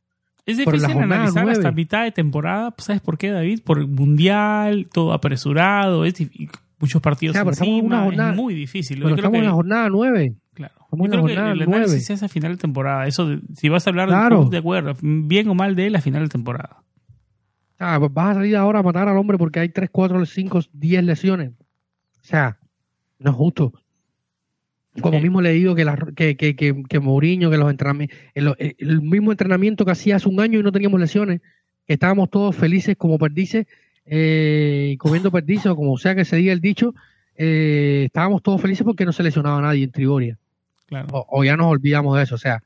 Es difícil analizar nueve. hasta mitad de temporada. ¿Sabes por qué, David? Por el mundial, todo apresurado, es muchos partidos O sea, una encima, jornada- es muy difícil. Yo Pero creo estamos en la jornada 9. Claro. Yo creo que el análisis hace a final de temporada. Eso, de- si vas a hablar Claro. de, de acuerdo, bien o mal de él a final de temporada. O sea, vas a salir ahora a matar al hombre porque hay 3, 4, 5, 10 lesiones. O sea, no es justo. Como mismo le digo que, la, que, que, que, que Mourinho, que los entrenamientos, el, el mismo entrenamiento que hacía hace un año y no teníamos lesiones, que estábamos todos felices como perdices, eh, comiendo perdices o como sea que se diga el dicho, eh, estábamos todos felices porque no se lesionaba nadie en Trigoria. Claro. O, o ya nos olvidamos de eso. O sea,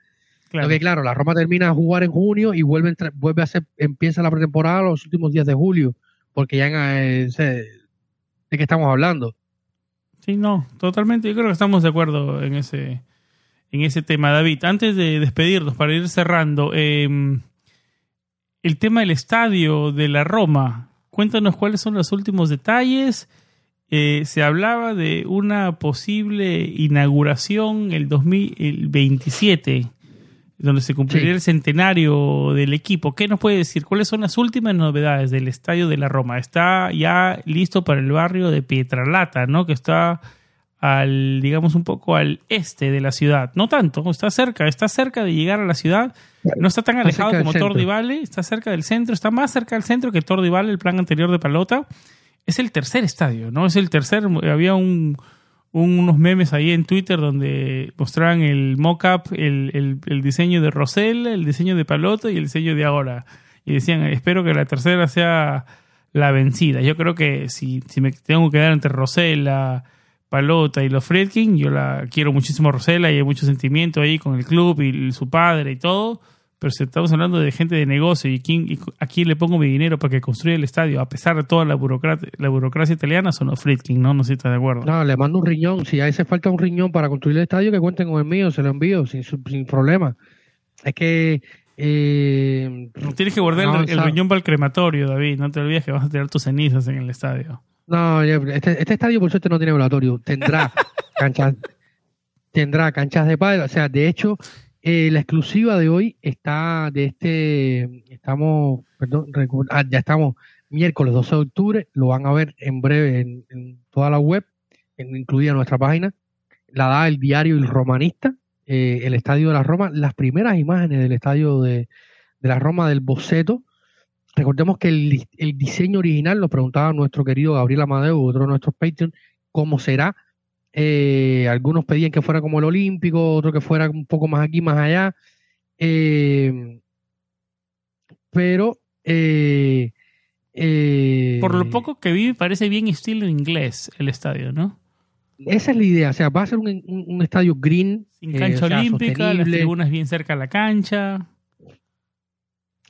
claro. Que claro, la Roma termina a jugar en junio y vuelve, vuelve a hacer, empieza la pretemporada los últimos días de julio, porque ya en, eh, de qué estamos hablando. Sí, no, totalmente. Yo creo que estamos de acuerdo en ese, en ese tema. David, antes de despedirnos, para ir cerrando, eh, el tema del estadio de la Roma. Cuéntanos cuáles son los últimos detalles. Eh, se hablaba de una posible inauguración el 2027, donde se cumpliría Sí. el centenario del equipo. ¿Qué nos puede decir? ¿Cuáles son las últimas novedades del estadio de la Roma? Está ya listo para el barrio de Pietralata, ¿no? Que está al, digamos, un poco al este de la ciudad. No tanto, está cerca, está cerca de llegar a la ciudad. No está tan alejado como Tordi Valley, está cerca del centro, está más cerca del centro que Tordi Valley, el plan anterior de Palota. Es el tercer estadio, ¿no? Es el tercer, había un, unos memes ahí en Twitter donde mostraban el mock-up, el, el, diseño de Rosell, el diseño de Palota y el diseño de ahora. Y decían, espero que la tercera sea la vencida. Yo creo que si, si me tengo que quedar entre Rosella, Palota y los Fredkin. Yo la quiero muchísimo a Rosela y hay mucho sentimiento ahí con el club y su padre y todo. Pero si estamos hablando de gente de negocio y, quién, a quién le pongo mi dinero para que construya el estadio, a pesar de toda la burocracia, la burocracia italiana, son los Fredkin, ¿no? No sé si estás de acuerdo. No, le mando un riñón. Si hace falta un riñón para construir el estadio, que cuenten con el mío, se lo envío sin, sin problema. Es que eh, tienes que guardar el, riñón para el crematorio, David. No te olvides que vas a tener tus cenizas en el estadio. No, este, este, estadio por suerte no tiene volatorio. Tendrá canchas, tendrá canchas de pádel. O sea, de hecho, eh, la exclusiva de hoy está de este, estamos, perdón, ah, ya estamos miércoles 12 de octubre. Lo van a ver en breve en, toda la web, incluida nuestra página. La da el diario El Romanista, eh, el estadio de la Roma. Las primeras imágenes del estadio de, de la Roma del boceto Recordemos que el, diseño original, lo preguntaba nuestro querido Gabriel Amadeo, otro de nuestros Patreon, cómo será. Eh, algunos pedían que fuera como el Olímpico, otros que fuera un poco más aquí, más allá. Eh, pero. Eh, Por lo poco que vi, parece bien estilo inglés el estadio, ¿no? Esa es la idea, o sea, va a ser un, estadio green. Sin cancha olímpica, las tribunas bien cerca a la cancha.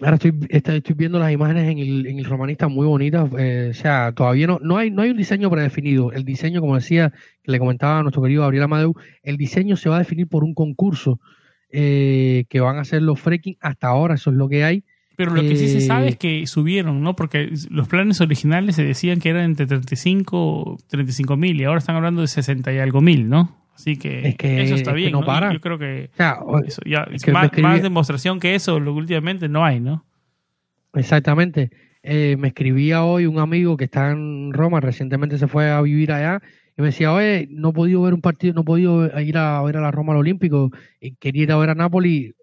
Ahora estoy, estoy viendo las imágenes en el, en el romanista muy bonitas. Eh, o sea, todavía no, no, hay, no hay un diseño predefinido. El diseño, como decía, que le comentaba a nuestro querido Gabriel Amadeu, el diseño se va a definir por un concurso eh, que van a hacer los freaking. Hasta ahora eso es lo que hay. Pero lo que sí se sabe es eh, que subieron, ¿no? Porque los planes originales se decían que eran entre 35 35 mil y ahora están hablando de 60 y algo mil, ¿no? Así que, eso está bien. no para. Yo creo que eso ya, más, demostración que eso, lo últimamente no hay, ¿no? Exactamente. Eh, me escribía hoy un amigo que está en Roma, recientemente se fue a vivir allá, y me decía, oye, no he podido ver un partido, no he podido ir a ver a la Roma al Olímpico, y quería ir a ver a Nápoles,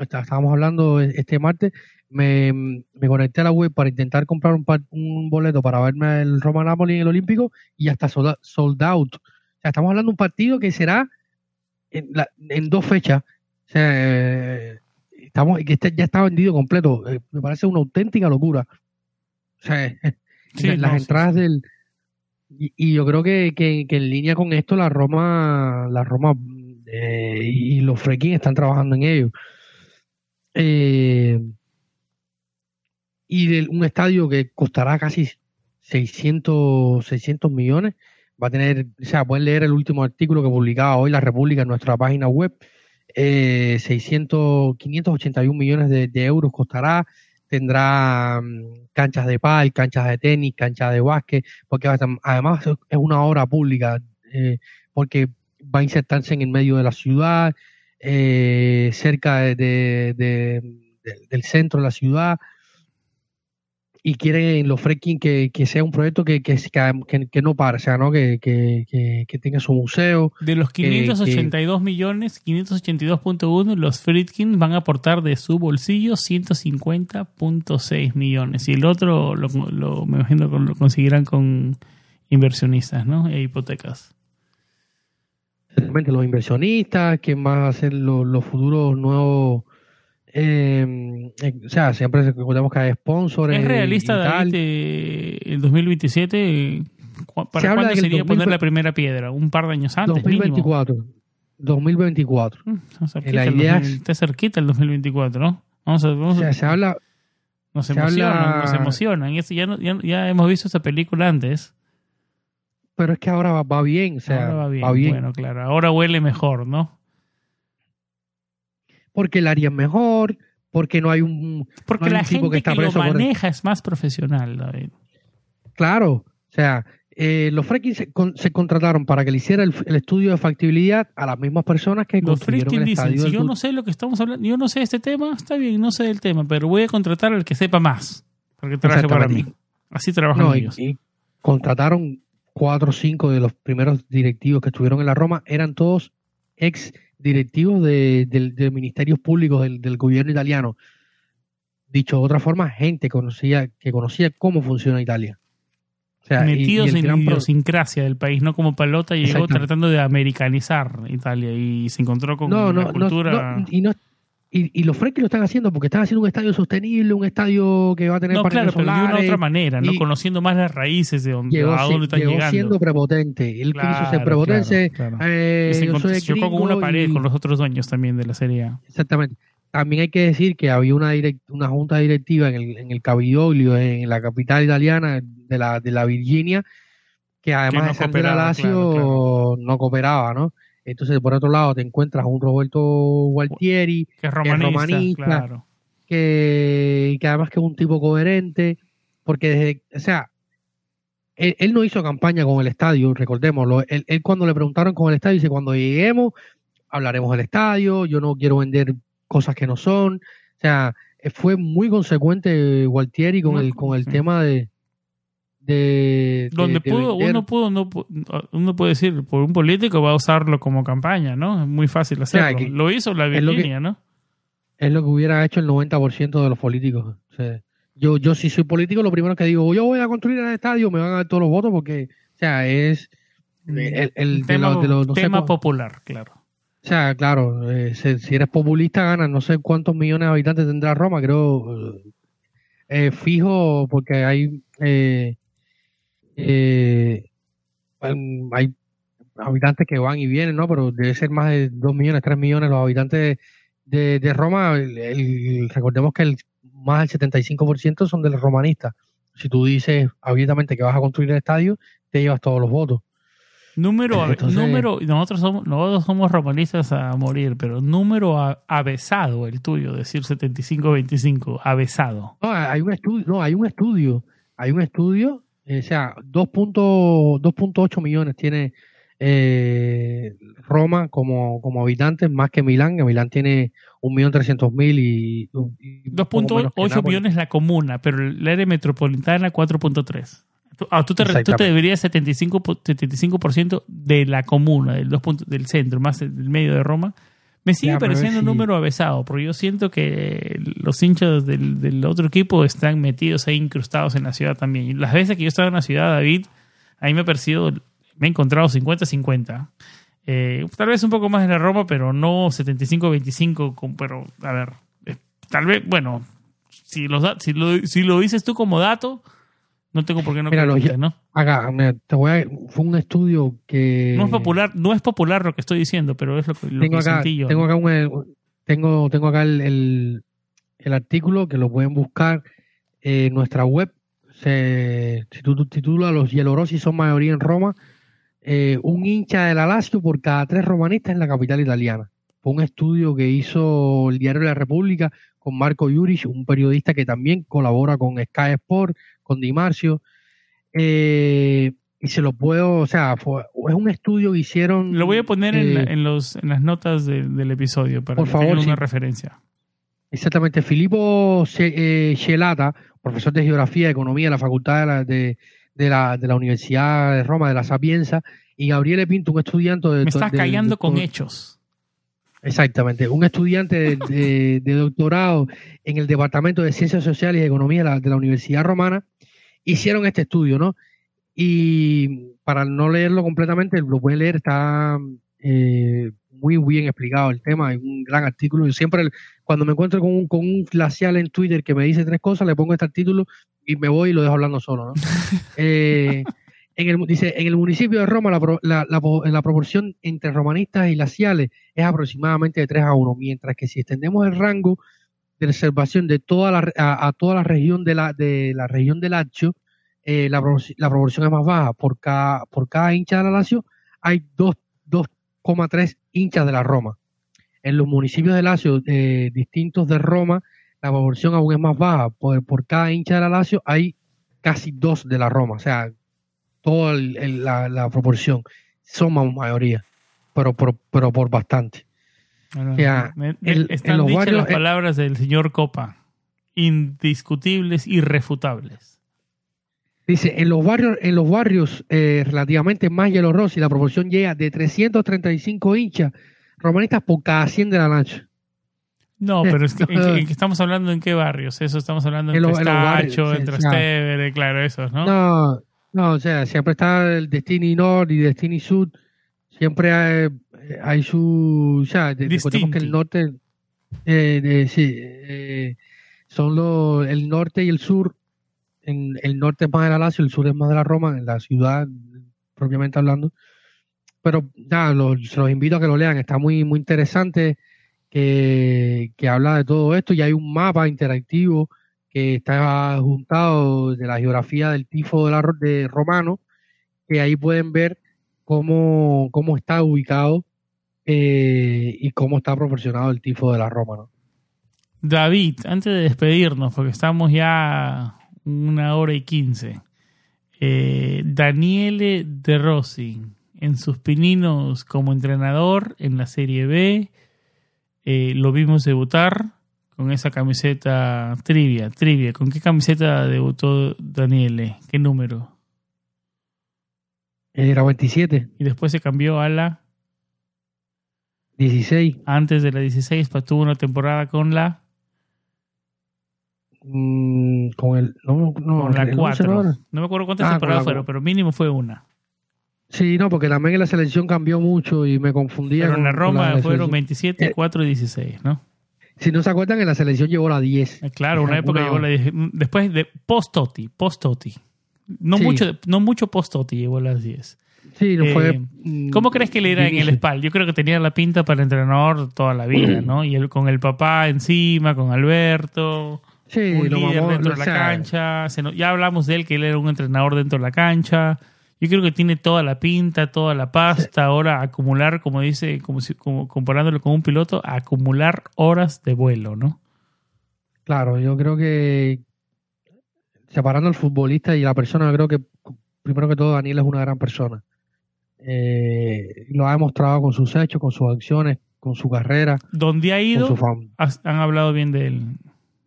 estábamos hablando este martes, me, me, conecté a la web para intentar comprar un, un boleto para verme el Roma Nápoles en el Olímpico, y hasta sold out estamos hablando de un partido que será en, dos fechas. O sea, eh, estamos, que este ya está vendido completo. Eh, me parece una auténtica locura. O sea, las entradas del. Y, yo creo que, en línea con esto, la Roma, la Roma eh, y los Freaking están trabajando en ello. y de un estadio que costará casi 600, 600 millones va a tener, o sea, pueden leer el último artículo que publicaba hoy la República en nuestra página web. Eh, 600, 581 millones de, euros costará. Tendrá mm, canchas de pal, canchas de tenis, canchas de básquet, porque además es una obra pública, eh, porque va a insertarse en el medio de la ciudad, eh, cerca de, del centro de la ciudad y quieren los fracking que, que, sea un proyecto que, que, que, no pare, o sea, ¿no? Que, tenga su museo. De los 582 millones, 582.1, los Friedkin van a aportar de su bolsillo 150.6 millones. Y el otro, lo, lo, me imagino que lo conseguirán con inversionistas, ¿no? E hipotecas. Exactamente, los inversionistas, quién va a ser los, los futuros nuevos Em, eh, o sea, siempre recordemos que hay sponsors. ¿Es realista, David, eh, el 2027? ¿Para cuándo sería poner la primera piedra? ¿Un par de años antes? 2024. 2024. Mm, la idea está cerquita el 2024, ¿no? Vamos a, vamos o sea, se habla. Nos emocionan, nos emocionan. Ya, ya, ya, hemos visto esa película antes. Pero es que ahora va, bien, o sea, va bien. va bien. Bueno, claro, ahora huele mejor, ¿no? Porque el área es mejor, porque no hay un, porque la gente que, está lo maneja es más profesional, David. Claro, o sea, eh, los fracking se, contrataron para que le hiciera el, estudio de factibilidad a las mismas personas que los fracking dicen, si yo no sé lo que estamos hablando, yo no sé este tema, está bien, no sé del tema, pero voy a contratar al que sepa más, para que trabaje para mí. Así trabajan ellos. Y contrataron cuatro o cinco de los primeros directivos que estuvieron en la Roma eran todos ex directivos de, ministerios públicos del, gobierno italiano. Dicho de otra forma, gente conocía, que conocía cómo funciona Italia. Metidos en la idiosincrasia del país, no como Palota llegó tratando de americanizar Italia y se encontró con una cultura... y no y, los Frenkie lo están haciendo porque están haciendo un estadio sostenible, un estadio que va a tener no, claro, pero de una otra manera, no conociendo más las raíces de donde, llegó, a dónde están llegó llegando. siendo prepotente. Él quiso ser prepotente. Eh, se chocó con una pared con los otros dueños también de la Serie A. Exactamente. También hay que decir que había una una junta directiva en el, en el Capitolio, en la capital italiana de la, de la Virginia, que además de ser de la Lazio no cooperaba, ¿no? Entonces, por otro lado, te encuentras a un Roberto Gualtieri, que es romanista, que, que, además que es un tipo coherente, porque desde, o sea, él, no hizo campaña con el estadio, recordémoslo. Él, él, cuando le preguntaron con el estadio, dice, cuando lleguemos, hablaremos del estadio, yo no quiero vender cosas que no son. O sea, fue muy consecuente Gualtieri con el, con el tema de, de, donde pudo, uno pudo no uno puede decir por un político va a usarlo como campaña no es muy fácil hacerlo. lo hizo la Virginia no es lo que hubiera hecho el 90% de los políticos. Yo yo si soy político lo primero que digo yo voy a construir el estadio me van a dar todos los votos porque o sea es el, tema, tema popular claro. O sea claro eh, si, eres populista ganas. No sé cuántos millones de habitantes tendrá Roma creo eh, fijo porque hay eh, eh, hay habitantes que van y vienen, ¿no? Pero debe ser más de 2 millones, 3 millones los habitantes de, de Roma. recordemos que el, más del 75% son de los romanistas. Si tú dices abiertamente que vas a construir el estadio, te llevas todos los votos. Número, número nosotros somos, nosotros somos romanistas a morir, pero número avesado el tuyo, decir 75-25, avesado. No, hay un estudio, no, hay un estudio, hay un estudio o sea, 2.8 millones tiene eh, Roma como, como habitantes, más que Milán, que Milán tiene 1.300.000 y... 2.8 millones la comuna, pero el área metropolitana 4.3. Ah, tú, te, tú te deberías 75%, 75 de la comuna, del, del centro, más del medio de Roma, me sigue pareciendo un número avesado, porque yo siento que los hinchas del, otro equipo están metidos ahí incrustados en la ciudad también. Y las veces que yo estaba en la ciudad, David, ahí me he percibido, me he encontrado 50-50. Eh, tal vez un poco más en la Roma, pero no 75-25. Pero, a ver, eh, tal vez, bueno, si, los, si, lo, si lo dices tú como dato, no tengo por qué no creerte, ¿no? Acá, te voy a, fue un estudio que no es popular, no es popular lo que estoy diciendo, pero es lo, que, tengo acá, Tengo acá un, tengo, tengo acá el, el, artículo que lo pueden buscar en nuestra web. Se titula Los Yelorosi son mayoría en Roma. Eh, un hincha del Lazio por cada tres romanistas en la capital italiana. Fue un estudio que hizo el diario de la República con Marco Juric, un periodista que también colabora con Sky Sport, con Di Marcio. Eh, y se lo puedo, o sea, es un estudio que hicieron. Lo voy a poner en, eh, los, en las notas del episodio para por favor, una referencia. Exactamente. Filippo eh, profesor de Geografía y Economía de la Facultad de la, de la, Universidad de Roma, de la Sapienza, y Gabriele Pinto, un estudiante de. Me estás callando con hechos. Exactamente, un estudiante de, doctorado en el Departamento de Ciencias Sociales y Economía de la, Universidad Romana, hicieron este estudio, ¿no? Y para no leerlo completamente, lo pueden leer, está eh, muy bien explicado el tema, hay un gran artículo. Yo siempre, cuando me encuentro con un, con un glacial en Twitter que me dice tres cosas, le pongo este artículo y me voy y lo dejo hablando solo, ¿no? eh, en el, dice, en el municipio de Roma la, la, proporción entre romanistas y laciales es aproximadamente de 3 a 1, mientras que si extendemos el rango de observación de toda la, a, toda la región de la, de la región del Lazio, eh, la, proporción es más baja. Por cada, por cada hincha de la Lazio hay 2,3 hinchas de la Roma. En los municipios de Lazio eh, distintos de Roma, la proporción aún es más baja. Por, por cada hincha de la Lazio hay casi dos de la Roma. O sea, toda la, proporción. Somos mayoría, pero, pero, por bastante. están dichas las palabras del señor Copa, indiscutibles, irrefutables. Dice, en los barrios, en los barrios eh, relativamente más Rossi, la proporción llega de 335 hinchas romanistas por cada 100 de la noche. No, pero es que, ¿en, estamos hablando en qué barrios? Eso estamos hablando en, en Estacho, en Trastevere, claro, esos, ¿no? No, no, o sea, siempre está el Destiny Norte y Destiny Sud. Siempre hay, hay su. O sea, que el norte. Eh, sí, eh, son los, el norte y el sur. En, el norte es más de la Lazio, el sur es más de la Roma, en la ciudad propiamente hablando. Pero ya, los, se los invito a que lo lean, está muy, muy interesante. Que, que habla de todo esto y hay un mapa interactivo que está juntado de la geografía del tifo de, la, de romano, que ahí pueden ver cómo, cómo está ubicado eh, y cómo está proporcionado el tifo de la Roma. David, antes de despedirnos, porque estamos ya una hora y quince, eh, Daniele De Rossi, en sus pininos como entrenador en la Serie B, eh, lo vimos debutar, con esa camiseta trivia, trivia. ¿Con qué camiseta debutó Daniele? ¿Qué número? Era 27. Y después se cambió a la 16. Antes de la 16, pues tuvo una temporada con la mm, con el no, no, con la 4. No me acuerdo cuántas ah, temporadas fueron, pero mínimo fue una. Sí, no, porque también en la selección cambió mucho y me confundía. Pero en la Roma fueron 27, 4 y 16, ¿no? Si no se acuerdan, en la selección llegó la 10. Eh, claro, una época llegó la 10. Después de post-Toti, post-Toti. No, mucho, no mucho post-Toti llegó a las 10. Sí, no fue. Eh, ¿Cómo crees que le era en el SPAL? Yo creo que tenía la pinta para el entrenador toda la vida, ¿no? Y él con el papá encima, con Alberto. Sí, un líder dentro de la cancha. ya hablamos de él, que él era un entrenador dentro de la cancha. Yo creo que tiene toda la pinta, toda la pasta. Ahora acumular, como dice, como, si, como comparándolo con un piloto, acumular horas de vuelo, ¿no? Claro, yo creo que separando al futbolista y la persona, yo creo que primero que todo Daniel es una gran persona. Eh, lo ha demostrado con sus hechos, con sus acciones, con su carrera. Donde ha ido, han hablado bien de él.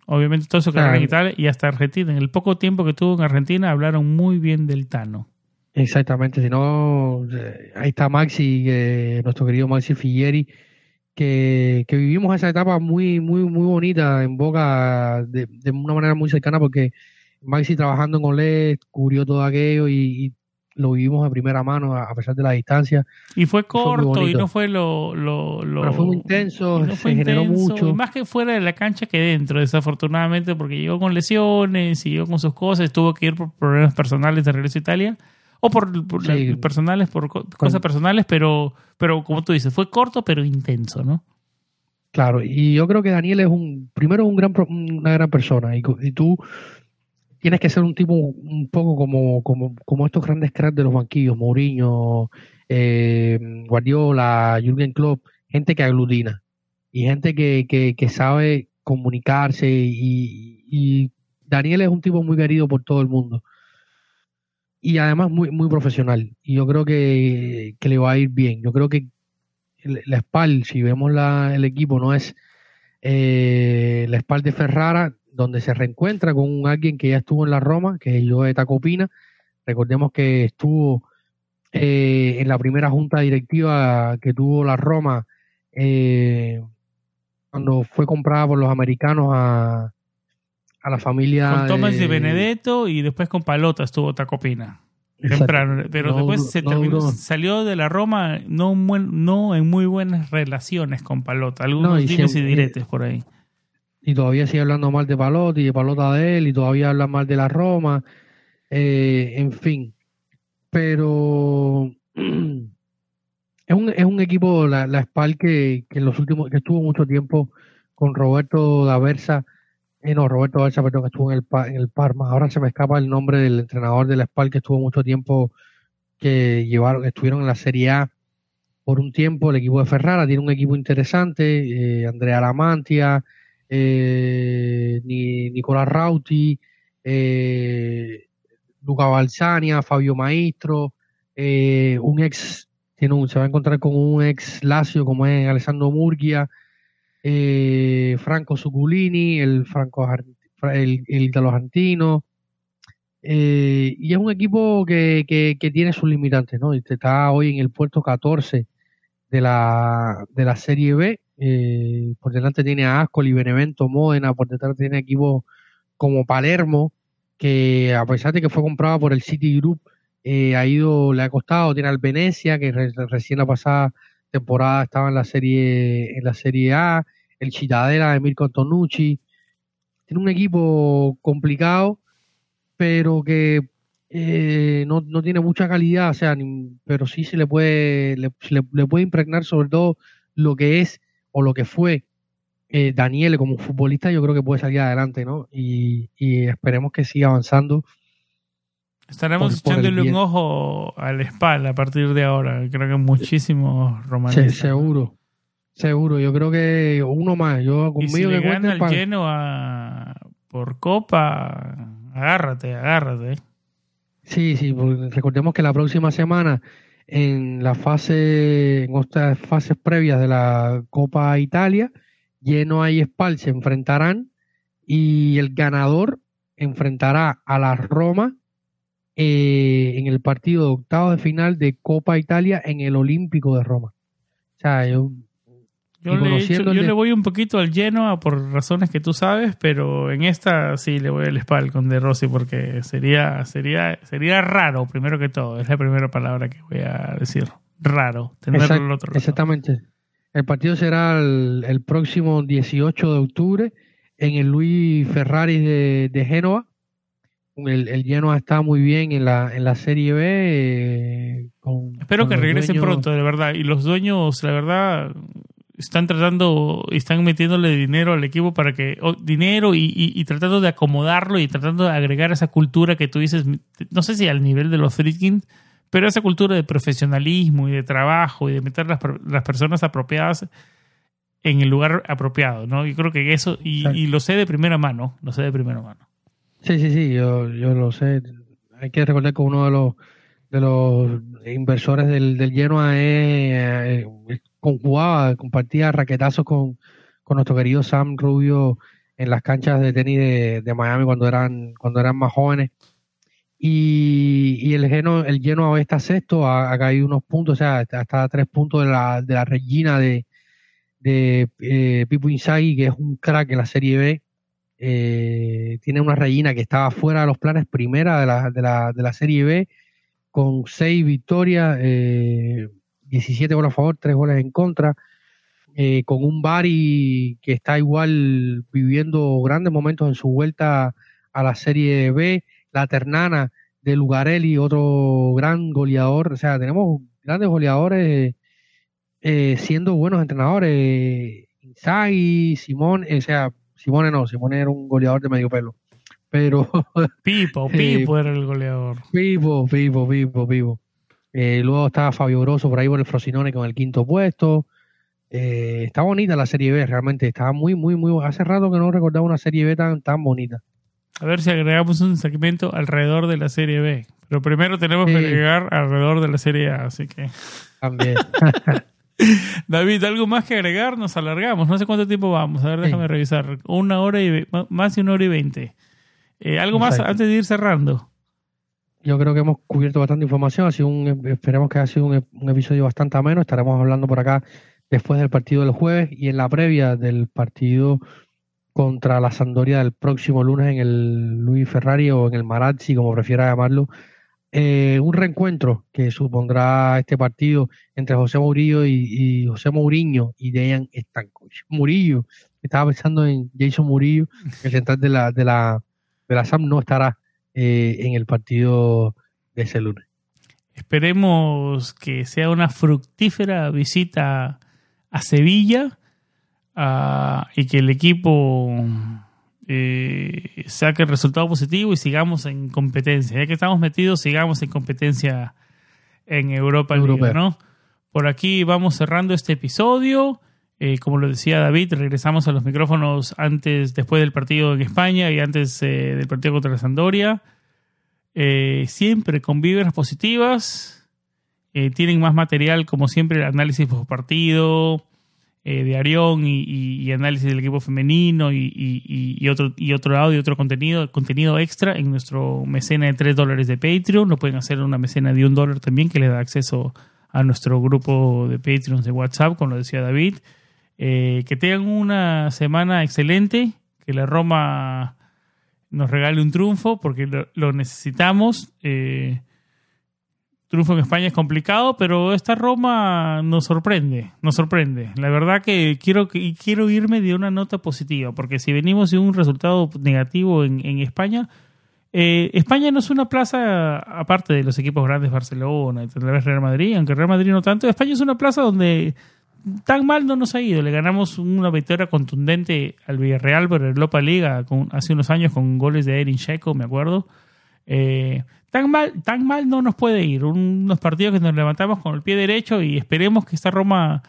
Obviamente todo su carrera en Italia y hasta Argentina. En el poco tiempo que tuvo en Argentina hablaron muy bien del Tano. Exactamente, si no, eh, ahí está Maxi, nuestro querido Maxi Figueri, que, vivimos esa etapa muy, muy, muy bonita en Boca de, una manera muy cercana porque Maxi trabajando en Olé cubrió todo aquello y, lo vivimos de primera mano a pesar de la distancia. Y fue corto y no fue lo... lo, Pero fue muy intenso, se generó mucho. más que fuera de la cancha que dentro, desafortunadamente, porque llegó con lesiones, siguió con sus cosas, tuvo que ir por problemas personales de regreso a Italia o por, personales, por cosas personales, pero, pero como tú dices, fue corto pero intenso, ¿no? Claro, y yo creo que Daniel es un, primero un gran, una gran persona, y, tú tienes que ser un tipo un poco como, como, como estos grandes cracks de los banquillos, Mourinho, eh, Guardiola, Jürgen Klopp, gente que aglutina, y gente que, que, que sabe comunicarse, y, y Daniel es un tipo muy querido por todo el mundo y además muy, muy profesional. Y yo creo que, le va a ir bien. Yo creo que la espalda, si vemos la, el equipo, no es eh, la espalda de Ferrara, donde se reencuentra con alguien que ya estuvo en la Roma, que es Joe Tacopina. Recordemos que estuvo eh, en la primera junta directiva que tuvo la Roma eh, cuando fue comprada por los americanos a, a la familia. Con Tomás de, Benedetto y después con Palota estuvo Tacopina. Temprano, pero después se terminó, salió de la Roma no, no en muy buenas relaciones con Palota. Algunos dimes y diretes por ahí. Y todavía sigue hablando mal de Palota y de Palota de él, y todavía habla mal de la Roma. Eh, en fin. Pero es un, es un equipo, la, la SPAL, que, que en los últimos, que estuvo mucho tiempo con Roberto Daversa eh, no, Roberto Balsa, que estuvo en el, Parma. Ahora se me escapa el nombre del entrenador del SPAL que estuvo mucho tiempo, que llevaron, estuvieron en la Serie A por un tiempo. El equipo de Ferrara tiene un equipo interesante. Eh, Andrea Lamantia, eh, Nicolás Rauti, eh, Luca Balsania, Fabio Maestro, un ex, tiene un, se va a encontrar con un ex Lazio como es Alessandro Murgia eh, Franco Suculini, el Franco el, el argentinos, Eh, y es un equipo que, que, tiene sus limitantes, ¿no? Está hoy en el puerto 14 de la, de la Serie B. Eh, por delante tiene a Ascoli, Benevento, Módena, por detrás tiene equipos como Palermo, que a pesar de que fue comprado por el City Group, eh, ha ido, le ha costado, tiene al Venecia, que recién la pasada temporada estaba en la serie, en la serie A, el Chitadera de Mirko Antonucci. Tiene un equipo complicado, pero que eh, no, no, tiene mucha calidad, o sea, pero sí se le puede, le, le, puede impregnar sobre todo lo que es o lo que fue eh, Daniel como futbolista, yo creo que puede salir adelante, ¿no? Y esperemos que siga avanzando Estaremos echándole un ojo al espalda a partir de ahora. Creo que muchísimos romanistas. Sí, seguro. Seguro. Yo creo que uno más. Yo conmigo y si le gana el lleno a... por Copa, agárrate, agárrate. Sí, sí. Recordemos que la próxima semana en la fase, en estas fases previas de la Copa Italia, lleno y Spal se enfrentarán y el ganador enfrentará a la Roma eh, en el partido de octavo de final de Copa Italia en el Olímpico de Roma. O sea, yo, yo, le, voy un poquito al Genoa por razones que tú sabes, pero en esta sí le voy al espal con De Rossi porque sería, sería, sería raro, primero que todo. Es la primera palabra que voy a decir. Raro, tenerlo al otro Exactamente. El partido será el, próximo 18 de octubre en el Luis Ferrari de, de Génova el, el Genoa está muy bien en la, en la Serie B. Eh, Espero que regresen pronto, de verdad. Y los dueños, la verdad, están tratando, están metiéndole dinero al equipo para que, dinero y, tratando de acomodarlo y tratando de agregar esa cultura que tú dices, no sé si al nivel de los Friedkin, pero esa cultura de profesionalismo y de trabajo y de meter las, las personas apropiadas en el lugar apropiado, ¿no? Yo creo que eso, y, y lo sé de primera mano, lo sé de primera mano. Sí, sí, sí, yo, yo lo sé. Hay que recordar que uno de los de los inversores del, del Genoa es, eh, conjugaba, compartía raquetazos con, con nuestro querido Sam Rubio en las canchas de tenis de, de Miami cuando eran cuando eran más jóvenes y, y el Genoa el Genoa está sexto ha, caído unos puntos o sea hasta tres puntos de la de la Regina de de eh, Pipo que es un crack en la Serie B eh, tiene una reina que estaba fuera de los planes primera de la, de la, de la Serie B, con seis victorias, eh, 17 goles a favor, 3 goles en contra, eh, con un Bari que está igual viviendo grandes momentos en su vuelta a la Serie B, la Ternana de Lugarelli, otro gran goleador, o sea, tenemos grandes goleadores eh, siendo buenos entrenadores, Inzaghi, Simón, o sea, Simone no, Simone era un goleador de medio pelo. Pero. Pipo, Pipo era el goleador. Pipo, Pipo, Pipo, Pipo. Eh, luego estaba Fabio Grosso por ahí por el Frosinone con el quinto puesto. Eh, está bonita la Serie B, realmente. Estaba muy, muy, muy. Hace rato que no recordaba una Serie B tan, tan bonita. A ver si agregamos un segmento alrededor de la Serie B. Pero primero tenemos que agregar alrededor de la Serie A, así que. También. David, ¿algo más que agregar? Nos alargamos. No sé cuánto tiempo vamos. A ver, déjame revisar. Una hora y más de una hora y veinte. Eh, ¿Algo más antes de ir cerrando? Yo creo que hemos cubierto bastante información. Ha sido un, esperemos que haya sido un, episodio bastante ameno. Estaremos hablando por acá después del partido del jueves y en la previa del partido contra la Sandoria del próximo lunes en el Luis Ferrari o en el Marazzi, como prefiera llamarlo, eh, un reencuentro que supondrá este partido entre José Murillo y, José Mourinho y Dejan Stankovic. Murillo, estaba pensando en Jason Murillo, el central de la, de la, de la SAM no estará eh, en el partido de ese lunes. Esperemos que sea una fructífera visita a Sevilla ah, y que el equipo eh, saque el resultado positivo y sigamos en competencia. Ya que estamos metidos, sigamos en competencia en Europa, ¿no? Por aquí vamos cerrando este episodio. Eh, como lo decía David, regresamos a los micrófonos antes, después del partido en España y antes eh, del partido contra la Sandoria. Eh, siempre con vibras positivas. tienen más material, como siempre, el análisis post partido, eh, de Arión y, análisis del equipo femenino y, otro, y otro audio, otro contenido, contenido extra en nuestro mecena de 3 dólares de Patreon. Lo pueden hacer una mecena de un dólar también que le da acceso a nuestro grupo de Patreons de WhatsApp, como lo decía David. Eh, que tengan una semana excelente, que la Roma nos regale un triunfo porque lo, necesitamos. Eh, triunfo en España es complicado, pero esta Roma nos sorprende, nos sorprende. La verdad que quiero, quiero irme de una nota positiva, porque si venimos de un resultado negativo en, España, eh, España no es una plaza, aparte de los equipos grandes, Barcelona, tal vez Real Madrid, aunque Real Madrid no tanto, España es una plaza donde tan mal no nos ha ido. Le ganamos una victoria contundente al Villarreal por el Europa Liga hace unos años con goles de Erin Checo, me acuerdo. Eh, tan mal, tan mal no nos puede ir. Unos partidos que nos levantamos con el pie derecho y esperemos que esta Roma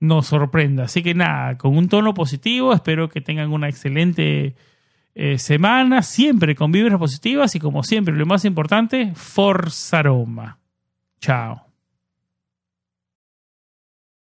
nos sorprenda. Así que nada, con un tono positivo, espero que tengan una excelente eh, semana, siempre con vibras positivas y como siempre, lo más importante, Forza Roma. Chao.